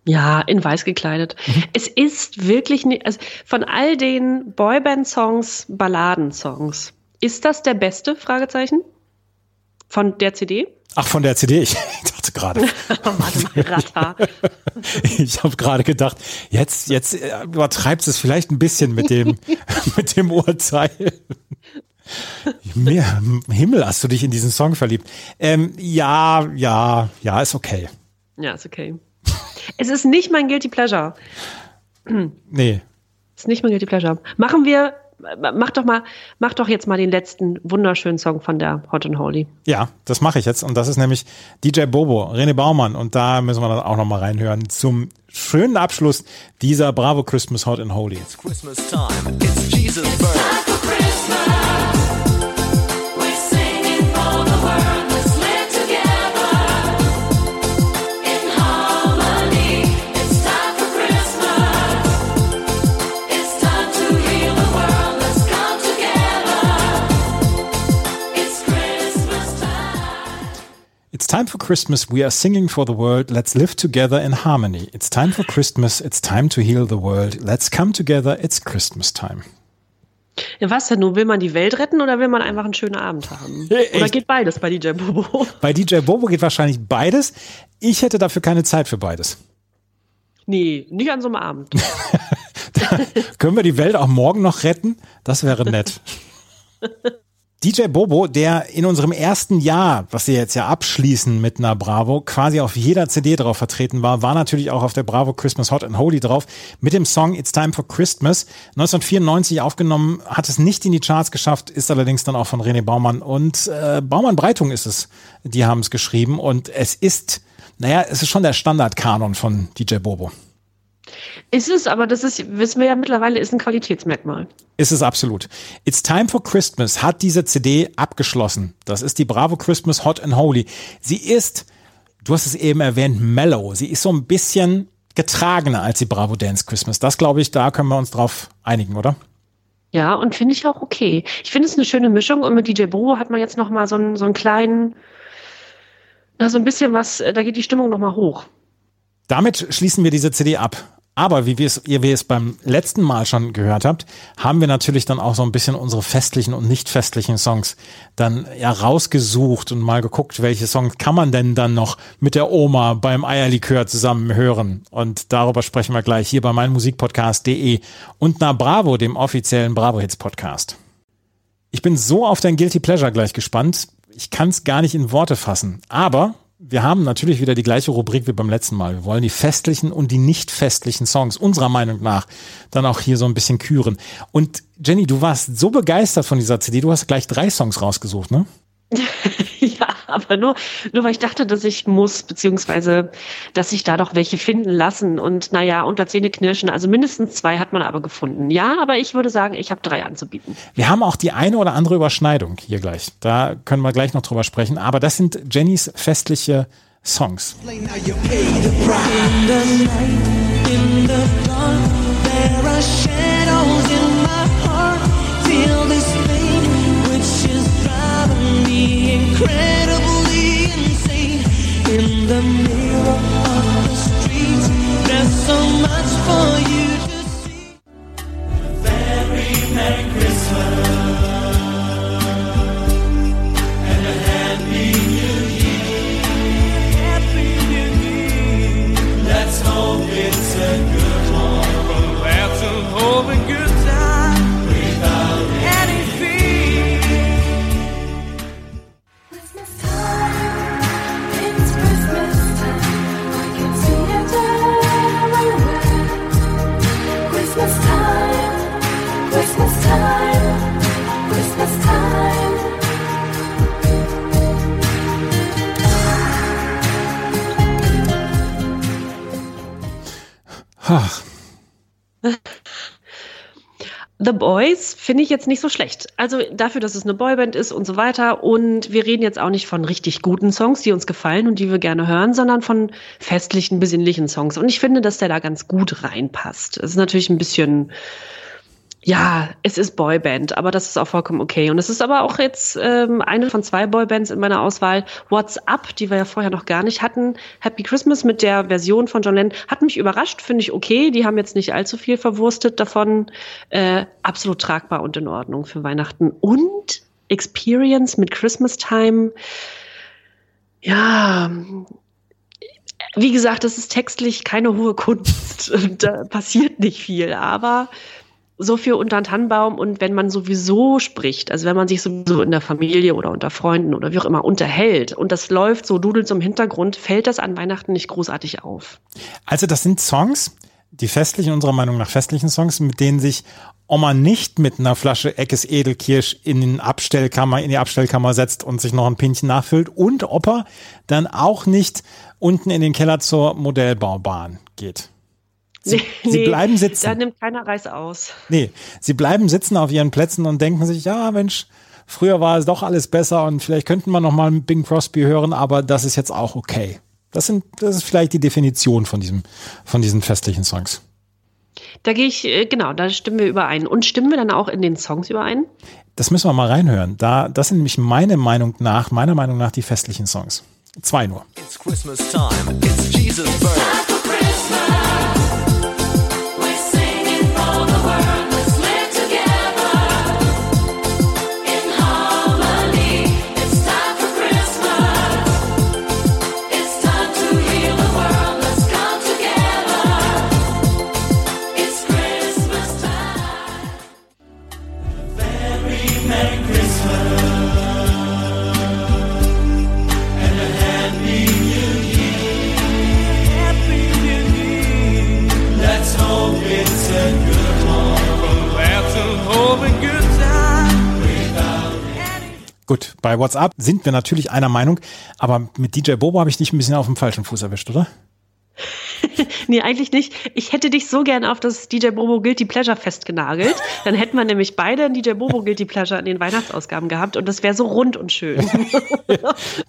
Ja, in weiß gekleidet. Es ist wirklich, ni- also von all den Boyband-Songs, Balladensongs, ist das der beste? Fragezeichen. Von der CD?
Ach, von der CD. Ich dachte gerade, ich habe gerade gedacht, jetzt, jetzt äh, übertreibst es vielleicht ein bisschen mit dem, mit dem Urteil. Mehr, Himmel, hast du dich in diesen Song verliebt? Ähm, ja, ja, ja, ist okay.
Ja, ist okay. Es ist nicht mein Guilty Pleasure.
Nee.
Ist nicht mein Guilty Pleasure. Machen wir, mach doch mal, mach doch jetzt mal den letzten wunderschönen Song von der Hot and Holy.
Ja, das mache ich jetzt. Und das ist nämlich DJ Bobo, René Baumann. Und da müssen wir dann auch nochmal reinhören zum schönen Abschluss dieser Bravo Christmas Hot and Holy.
Christmas time. It's Jesus' birth.
It's time for Christmas.
We are singing for the world. Let's live together in harmony. It's time for Christmas. It's time to heal the world. Let's come together. It's Christmas time.
Ja, was denn nun? Will man die Welt retten oder will man einfach einen schönen Abend haben?
Echt?
Oder geht beides bei DJ Bobo?
Bei DJ Bobo geht wahrscheinlich beides. Ich hätte dafür keine Zeit für beides.
Nee, nicht an so einem Abend.
Können wir die Welt auch morgen noch retten? Das wäre nett. DJ Bobo, der in unserem ersten Jahr, was wir jetzt ja abschließen mit einer Bravo, quasi auf jeder CD drauf vertreten war, war natürlich auch auf der Bravo Christmas Hot and Holy drauf mit dem Song It's Time for Christmas. 1994 aufgenommen, hat es nicht in die Charts geschafft, ist allerdings dann auch von René Baumann und äh, Baumann Breitung ist es, die haben es geschrieben und es ist, naja, es ist schon der Standardkanon von DJ Bobo.
Ist es, aber das ist, wissen wir ja mittlerweile, ist ein Qualitätsmerkmal.
Ist es absolut. It's Time for Christmas hat diese CD abgeschlossen. Das ist die Bravo Christmas Hot and Holy. Sie ist, du hast es eben erwähnt, mellow. Sie ist so ein bisschen getragener als die Bravo Dance Christmas. Das glaube ich, da können wir uns drauf einigen, oder?
Ja, und finde ich auch okay. Ich finde es eine schöne Mischung und mit DJ Bobo hat man jetzt noch mal so einen, so einen kleinen, na, so ein bisschen was, äh, da geht die Stimmung noch mal hoch.
Damit schließen wir diese CD ab. Aber wie wir es, ihr wie es beim letzten Mal schon gehört habt, haben wir natürlich dann auch so ein bisschen unsere festlichen und nicht festlichen Songs dann ja rausgesucht und mal geguckt, welche Songs kann man denn dann noch mit der Oma beim Eierlikör zusammen hören. Und darüber sprechen wir gleich hier bei meinmusikpodcast.de und na Bravo, dem offiziellen Bravo Hits Podcast. Ich bin so auf dein Guilty Pleasure gleich gespannt. Ich kann es gar nicht in Worte fassen. Aber wir haben natürlich wieder die gleiche Rubrik wie beim letzten Mal. Wir wollen die festlichen und die nicht festlichen Songs unserer Meinung nach dann auch hier so ein bisschen küren. Und Jenny, du warst so begeistert von dieser CD, du hast gleich drei Songs rausgesucht, ne?
ja, aber nur, nur weil ich dachte, dass ich muss, beziehungsweise, dass sich da doch welche finden lassen. Und naja, unter Zähne knirschen, also mindestens zwei hat man aber gefunden. Ja, aber ich würde sagen, ich habe drei anzubieten.
Wir haben auch die eine oder andere Überschneidung hier gleich. Da können wir gleich noch drüber sprechen. Aber das sind Jennys festliche Songs.
In
finde ich jetzt nicht so schlecht. Also dafür, dass es eine Boyband ist und so weiter. Und wir reden jetzt auch nicht von richtig guten Songs, die uns gefallen und die wir gerne hören, sondern von festlichen, besinnlichen Songs. Und ich finde, dass der da ganz gut reinpasst. Es ist natürlich ein bisschen, ja, es ist Boyband, aber das ist auch vollkommen okay. Und es ist aber auch jetzt ähm, eine von zwei Boybands in meiner Auswahl. What's Up, die wir ja vorher noch gar nicht hatten. Happy Christmas mit der Version von John Lennon hat mich überrascht, finde ich okay. Die haben jetzt nicht allzu viel verwurstet davon. Äh, absolut tragbar und in Ordnung für Weihnachten. Und Experience mit Christmas Time. Ja, wie gesagt, das ist textlich keine hohe Kunst. da passiert nicht viel, aber so viel unter den Tannenbaum und wenn man sowieso spricht, also wenn man sich sowieso in der Familie oder unter Freunden oder wie auch immer unterhält und das läuft so dudelt im Hintergrund, fällt das an Weihnachten nicht großartig auf.
Also das sind Songs, die festlichen, unserer Meinung nach festlichen Songs, mit denen sich Oma nicht mit einer Flasche Eckes Edelkirsch in den Abstellkammer, in die Abstellkammer setzt und sich noch ein Pinchen nachfüllt und Opa dann auch nicht unten in den Keller zur Modellbaubahn geht. Sie, sie bleiben sitzen.
Da nimmt keiner Reis aus.
Nee, sie bleiben sitzen auf ihren Plätzen und denken sich, ja, Mensch, früher war es doch alles besser und vielleicht könnten wir noch mal Bing Crosby hören, aber das ist jetzt auch okay. Das sind, das ist vielleicht die Definition von diesem, von diesen festlichen Songs.
Da gehe ich, äh, genau, da stimmen wir überein. Und stimmen wir dann auch in den Songs überein?
Das müssen wir mal reinhören. Da, das sind nämlich meine Meinung nach, meiner Meinung nach die festlichen Songs. Zwei nur.
It's Christmas time. It's Jesus' birth.
Bei WhatsApp sind wir natürlich einer Meinung, aber mit DJ Bobo habe ich dich ein bisschen auf dem falschen Fuß erwischt, oder?
Nee, eigentlich nicht. Ich hätte dich so gern auf das DJ Bobo Guilty Pleasure festgenagelt. Dann hätten wir nämlich beide ein DJ Bobo Guilty Pleasure in den Weihnachtsausgaben gehabt und das wäre so rund und schön.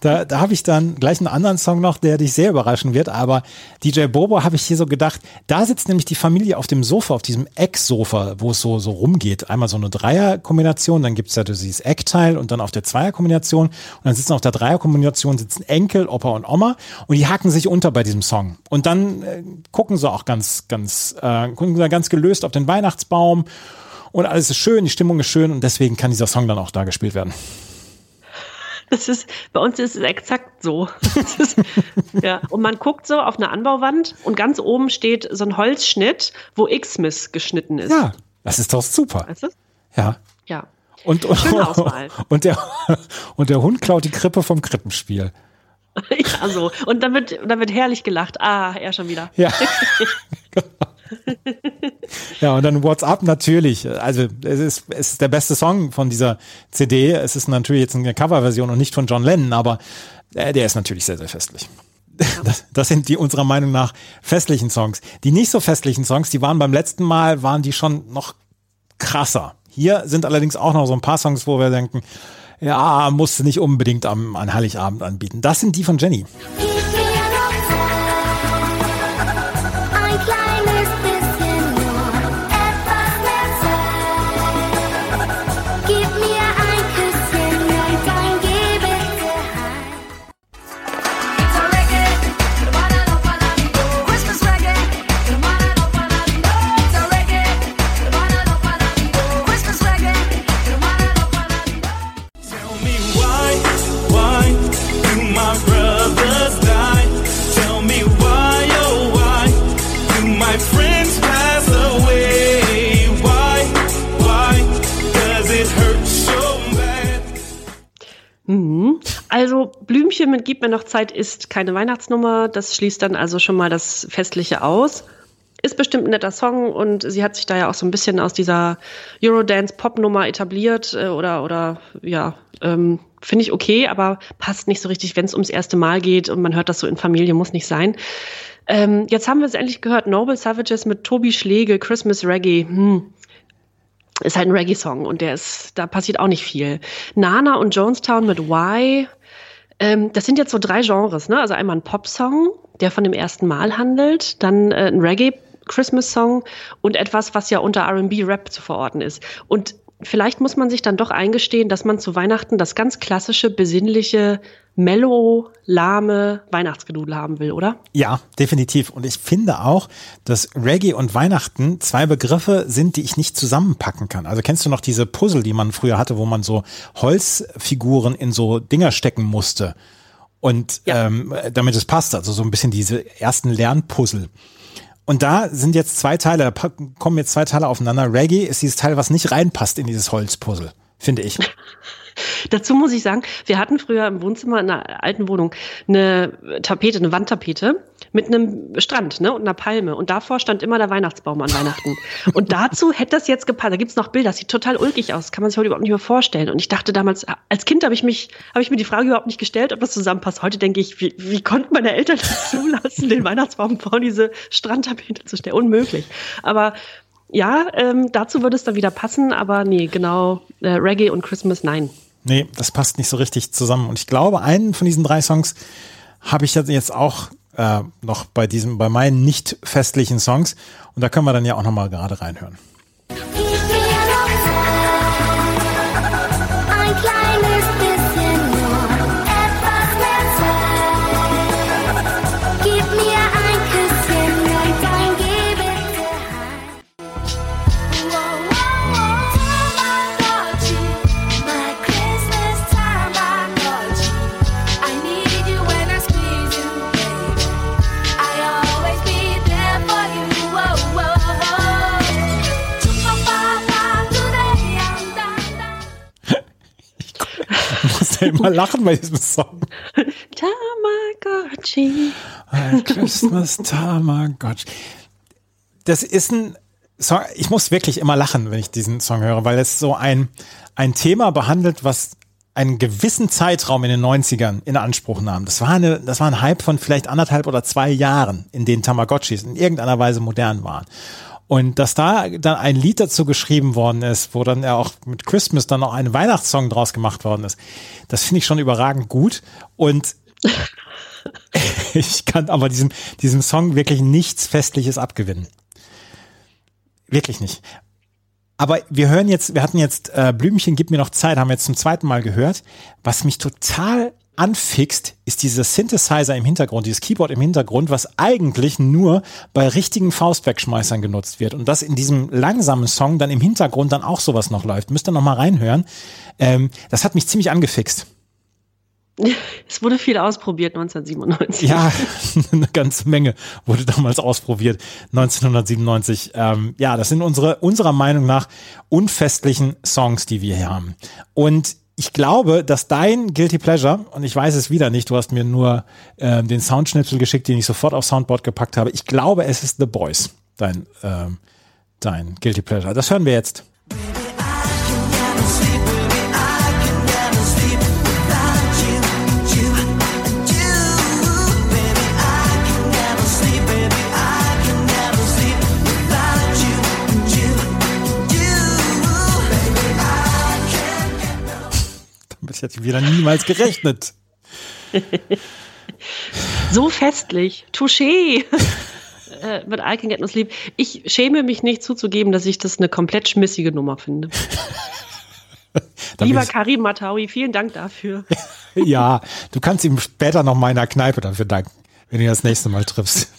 Da, da habe ich dann gleich einen anderen Song noch, der dich sehr überraschen wird, aber DJ Bobo habe ich hier so gedacht, da sitzt nämlich die Familie auf dem Sofa, auf diesem Ecksofa, wo es so, so rumgeht. Einmal so eine Dreierkombination, dann gibt's ja dieses Eckteil und dann auf der Zweierkombination und dann sitzen auf der Dreierkombination sitzen Enkel, Opa und Oma und die hacken sich unter bei diesem Song. Und dann äh, gucken sie auch ganz, ganz, äh, gucken sie ganz gelöst auf den Weihnachtsbaum und alles ist schön, die Stimmung ist schön und deswegen kann dieser Song dann auch da gespielt werden.
Das ist, bei uns ist es exakt so. Ist, ja. Und man guckt so auf eine Anbauwand und ganz oben steht so ein Holzschnitt, wo Xmas geschnitten ist.
Ja, das ist doch super.
Weißt du?
Ja.
Ja.
Und, und, und, der, und der Hund klaut die Krippe vom Krippenspiel.
ja, so. Und dann wird, dann wird herrlich gelacht. Ah, er schon wieder.
Ja. ja, und dann WhatsApp natürlich. Also es ist, es ist der beste Song von dieser CD. Es ist natürlich jetzt eine Coverversion und nicht von John Lennon, aber äh, der ist natürlich sehr, sehr festlich. Das, das sind die unserer Meinung nach festlichen Songs. Die nicht so festlichen Songs, die waren beim letzten Mal, waren die schon noch krasser. Hier sind allerdings auch noch so ein paar Songs, wo wir denken, ja, musst du nicht unbedingt am, an Heiligabend anbieten. Das sind die von Jenny.
Gib
Blümchen mit Gib mir noch Zeit ist keine Weihnachtsnummer. Das schließt dann also schon mal das Festliche aus. Ist bestimmt ein netter Song und sie hat sich da ja auch so ein bisschen aus dieser Eurodance-Pop-Nummer etabliert äh, oder, oder ja, ähm, finde ich okay, aber passt nicht so richtig, wenn es ums erste Mal geht und man hört das so in Familie, muss nicht sein. Ähm, jetzt haben wir es endlich gehört, Noble Savages mit Tobi Schlegel, Christmas Reggae. Hm ist halt ein Reggae-Song und der ist, da passiert auch nicht viel. Nana und Jonestown mit Why, ähm, das sind jetzt so drei Genres, ne? Also einmal ein Pop-Song, der von dem ersten Mal handelt, dann äh, ein Reggae Christmas-Song und etwas, was ja unter R&B-Rap zu verorten ist. Und vielleicht muss man sich dann doch eingestehen, dass man zu Weihnachten das ganz klassische, besinnliche, mellow, lahme Weihnachtsgedudel haben will, oder?
Ja, definitiv. Und ich finde auch, dass Reggae und Weihnachten zwei Begriffe sind, die ich nicht zusammenpacken kann. Also kennst du noch diese Puzzle, die man früher hatte, wo man so Holzfiguren in so Dinger stecken musste? Und
Ja.
ähm, damit es passt, also so ein bisschen diese ersten Lernpuzzle. Und da sind jetzt zwei Teile, da kommen jetzt zwei Teile aufeinander. Reggae ist dieses Teil, was nicht reinpasst in dieses Holzpuzzle, finde ich.
Dazu muss ich sagen, wir hatten früher im Wohnzimmer in einer alten Wohnung eine Tapete, eine Wandtapete mit einem Strand ne, und einer Palme. Und davor stand immer der Weihnachtsbaum an Weihnachten. Und dazu hätte das jetzt gepasst. Da gibt's noch Bilder, das sieht total ulkig aus. Kann man sich heute überhaupt nicht mehr vorstellen. Und ich dachte damals, als Kind habe ich mich, habe ich mir die Frage überhaupt nicht gestellt, ob das zusammenpasst. Heute denke ich, wie, wie konnten meine Eltern das zulassen, den Weihnachtsbaum vor diese Strandtapete zu stellen? Unmöglich. Aber ja, ähm, dazu würde es dann wieder passen, aber nee, genau, äh, Reggae und Christmas, nein.
Nee, das passt nicht so richtig zusammen. Und ich glaube, einen von diesen drei Songs habe ich jetzt auch äh, noch bei diesem, bei meinen nicht festlichen Songs. Und da können wir dann ja auch nochmal gerade reinhören. Muss ja immer lachen bei diesem Song.
Tamagotchi.
Ein Christmas Tamagotchi. Das ist ein Song, ich muss wirklich immer lachen, wenn ich diesen Song höre, weil es so ein, ein Thema behandelt, was einen gewissen Zeitraum in den 90ern in Anspruch nahm. Das war, eine, das war ein Hype von vielleicht anderthalb oder zwei Jahren, in denen Tamagotchis in irgendeiner Weise modern waren. Und dass da dann ein Lied dazu geschrieben worden ist, wo dann ja auch mit Christmas dann auch ein Weihnachtssong draus gemacht worden ist, das finde ich schon überragend gut. Und ich kann aber diesem, diesem Song wirklich nichts Festliches abgewinnen. Wirklich nicht. Aber wir hören jetzt, wir hatten jetzt äh, Blümchen, gib mir noch Zeit, haben wir jetzt zum zweiten Mal gehört. Was mich total anfixt, ist dieser Synthesizer im Hintergrund, dieses Keyboard im Hintergrund, was eigentlich nur bei richtigen Faustwegschmeißern genutzt wird. Und das in diesem langsamen Song dann im Hintergrund dann auch sowas noch läuft. Müsst ihr noch mal reinhören. Ähm, das hat mich ziemlich angefixt.
Es wurde viel ausprobiert 1997.
Ja, eine ganze Menge wurde damals ausprobiert, 1997. Ähm, ja, das sind unsere, unserer Meinung nach unfestlichen Songs, die wir hier haben. Und ich glaube, dass dein Guilty Pleasure, und ich weiß es wieder nicht, du hast mir nur ähm, den Soundschnipsel geschickt, den ich sofort auf Soundboard gepackt habe. Ich glaube, es ist The Boys, dein, ähm, dein Guilty Pleasure. Das hören wir jetzt. Damit hätte ich wieder niemals gerechnet.
So festlich. Touché. Äh, Mit I Can Get No Sleep. Ich schäme mich nicht zuzugeben, dass ich das eine komplett schmissige Nummer finde.
Dann
Lieber Karim Matawi, vielen Dank dafür.
Ja, du kannst ihm später noch mal in der Kneipe dafür danken, wenn du ihn das nächste Mal triffst.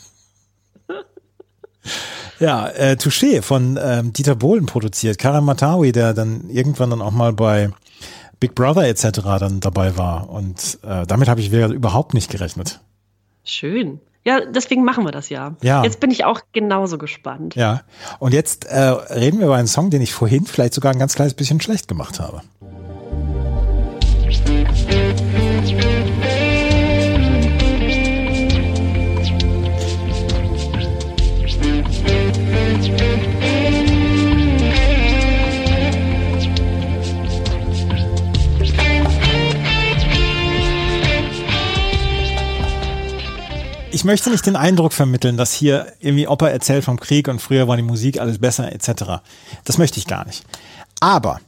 Ja, äh, Touché von ähm, Dieter Bohlen produziert. Karim Matawi, der dann irgendwann dann auch mal bei Big Brother etc. dann dabei war. Und äh, damit habe ich überhaupt nicht gerechnet.
Schön. Ja, deswegen machen wir das ja.
Ja.
Jetzt bin ich auch genauso gespannt.
Ja. Und jetzt äh, reden wir über einen Song, den ich vorhin vielleicht sogar ein ganz kleines bisschen schlecht gemacht habe. Ich möchte nicht den Eindruck vermitteln, dass hier irgendwie Opa erzählt vom Krieg und früher war die Musik alles besser etc. Das möchte ich gar nicht. Aber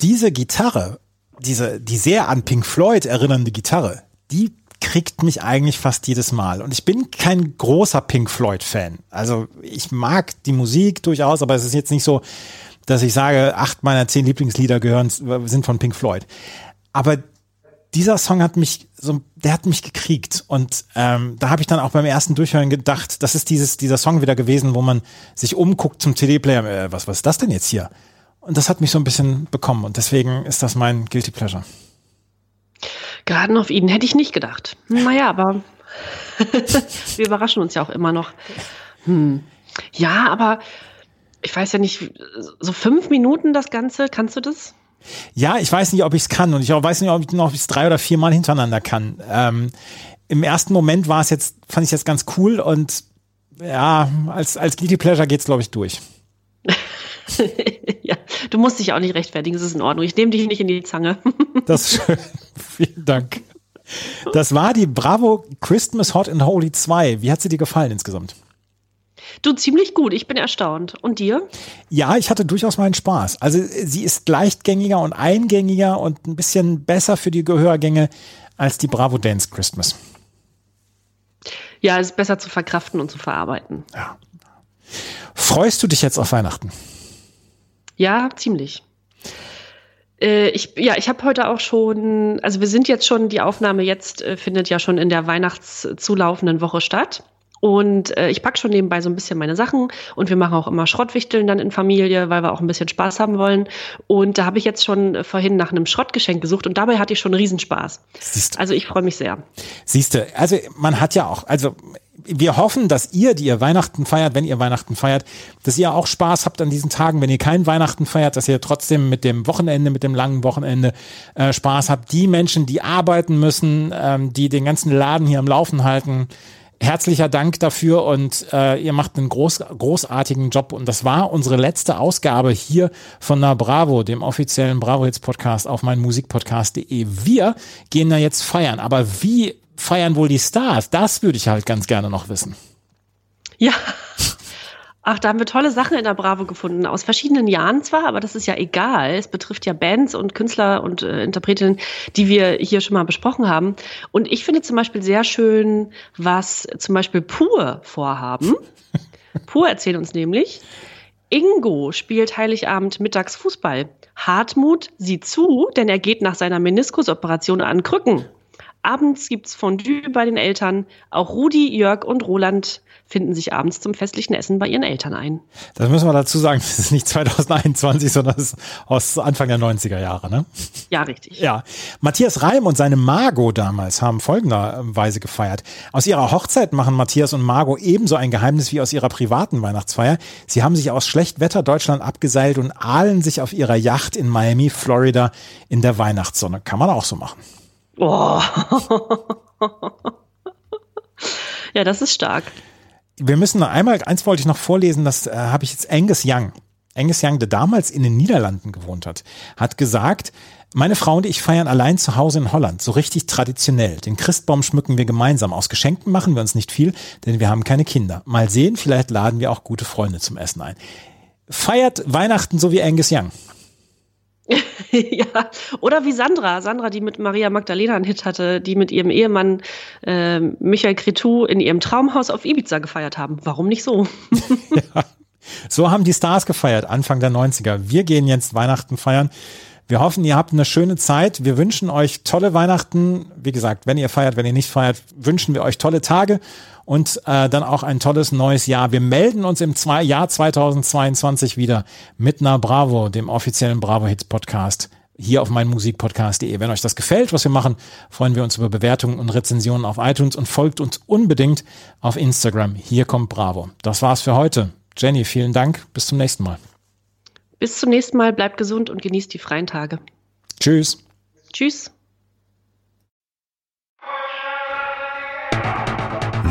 diese Gitarre, diese, die sehr an Pink Floyd erinnernde Gitarre, die kriegt mich eigentlich fast jedes Mal. Und ich bin kein großer Pink Floyd-Fan. Also ich mag die Musik durchaus, aber es ist jetzt nicht so, dass ich sage, acht meiner zehn Lieblingslieder gehören, sind von Pink Floyd. Aber dieser Song hat mich so, der hat mich gekriegt und ähm, da habe ich dann auch beim ersten Durchhören gedacht, das ist dieses dieser Song wieder gewesen, wo man sich umguckt zum CD-Player, äh, was was ist das denn jetzt hier? Und das hat mich so ein bisschen bekommen und deswegen ist das mein guilty pleasure.
Garden of Eden hätte ich nicht gedacht. Naja, aber wir überraschen uns ja auch immer noch. Hm. Ja, aber ich weiß ja nicht, so fünf Minuten das Ganze, kannst du das?
Ja, ich weiß nicht, ob ich es kann und ich weiß nicht, ob ich noch es drei oder vier Mal hintereinander kann. Ähm, Im ersten Moment war es jetzt, fand ich jetzt ganz cool und ja, als, als Guilty Pleasure geht's glaube ich, durch.
ja, du musst dich auch nicht rechtfertigen, es ist in Ordnung. Ich nehme dich nicht in die Zange.
Das ist schön. Vielen Dank. Das war die Bravo Christmas Hot and Holy 2. Wie hat sie dir gefallen insgesamt?
Du ziemlich gut, ich bin erstaunt. Und dir?
Ja, ich hatte durchaus meinen Spaß. Also sie ist leichtgängiger und eingängiger und ein bisschen besser für die Gehörgänge als die Bravo Dance Christmas.
Ja, es ist besser zu verkraften und zu verarbeiten.
Ja. Freust du dich jetzt auf Weihnachten?
Ja, ziemlich. Äh, ich, ja, ich habe heute auch schon, also wir sind jetzt schon, die Aufnahme jetzt äh, findet ja schon in der weihnachtszulaufenden Woche statt. Und äh, ich pack schon nebenbei so ein bisschen meine Sachen und wir machen auch immer Schrottwichteln dann in Familie, weil wir auch ein bisschen Spaß haben wollen. Und da habe ich jetzt schon äh, vorhin nach einem Schrottgeschenk gesucht und dabei hatte ich schon Riesenspaß.
Siehst du.
Also ich freue mich sehr.
Siehst du, also man hat ja auch, also wir hoffen, dass ihr, die ihr Weihnachten feiert, wenn ihr Weihnachten feiert, dass ihr auch Spaß habt an diesen Tagen, wenn ihr kein Weihnachten feiert, dass ihr trotzdem mit dem Wochenende, mit dem langen Wochenende äh, Spaß habt. Die Menschen, die arbeiten müssen, ähm, die den ganzen Laden hier am Laufen halten, herzlicher Dank dafür und äh, ihr macht einen groß, großartigen Job. Und das war unsere letzte Ausgabe hier von Na Bravo, dem offiziellen Bravo Hits Podcast auf meinmusikpodcast.de. Wir gehen da jetzt feiern. Aber wie feiern wohl die Stars? Das würde ich halt ganz gerne noch wissen.
Ja. Ach, da haben wir tolle Sachen in der Bravo gefunden. Aus verschiedenen Jahren zwar, aber das ist ja egal. Es betrifft ja Bands und Künstler und äh, Interpretinnen, die wir hier schon mal besprochen haben. Und ich finde zum Beispiel sehr schön, was zum Beispiel Pur vorhaben. Pur erzählt uns nämlich, Ingo spielt Heiligabend mittags Fußball. Hartmut sieht zu, denn er geht nach seiner Meniskusoperation an Krücken. Abends gibt's Fondue bei den Eltern. Auch Rudi, Jörg und Roland finden sich abends zum festlichen Essen bei ihren Eltern ein.
Das müssen wir dazu sagen, das ist nicht 2021, sondern das ist aus Anfang der 90er Jahre, ne?
Ja, richtig.
Ja. Matthias Reim und seine Margot damals haben folgenderweise gefeiert. Aus ihrer Hochzeit machen Matthias und Margot ebenso ein Geheimnis wie aus ihrer privaten Weihnachtsfeier. Sie haben sich aus Schlechtwetter Deutschland abgeseilt und ahlen sich auf ihrer Yacht in Miami, Florida in der Weihnachtssonne. Kann man auch so machen.
Oh. ja, das ist stark.
wir müssen noch einmal, eins wollte ich noch vorlesen, das äh, habe ich jetzt Angus Young. Angus Young, der damals in den Niederlanden gewohnt hat, hat gesagt, meine Frau und ich feiern allein zu Hause in Holland, so richtig traditionell. Den Christbaum schmücken wir gemeinsam. Aus Geschenken machen wir uns nicht viel, denn wir haben keine Kinder. Mal sehen, vielleicht laden wir auch gute Freunde zum Essen ein. Feiert Weihnachten so wie Angus Young.
ja, oder wie Sandra, Sandra, die mit Maria Magdalena einen Hit hatte, die mit ihrem Ehemann äh, Michael Cretou in ihrem Traumhaus auf Ibiza gefeiert haben. Warum nicht so?
So haben die Stars gefeiert, Anfang der 90er. Wir gehen jetzt Weihnachten feiern. Wir hoffen, ihr habt eine schöne Zeit. Wir wünschen euch tolle Weihnachten. Wie gesagt, wenn ihr feiert, wenn ihr nicht feiert, wünschen wir euch tolle Tage und äh, dann auch ein tolles neues Jahr. Wir melden uns im zwei Jahr 2022 wieder mit einer Bravo, dem offiziellen Bravo Hits Podcast hier auf meinmusikpodcast.de. Wenn euch das gefällt, was wir machen, freuen wir uns über Bewertungen und Rezensionen auf iTunes und folgt uns unbedingt auf Instagram. Hier kommt Bravo. Das war's für heute. Jenny, vielen Dank. Bis zum nächsten Mal.
Bis zum nächsten Mal, bleibt gesund und genießt die freien Tage.
Tschüss.
Tschüss.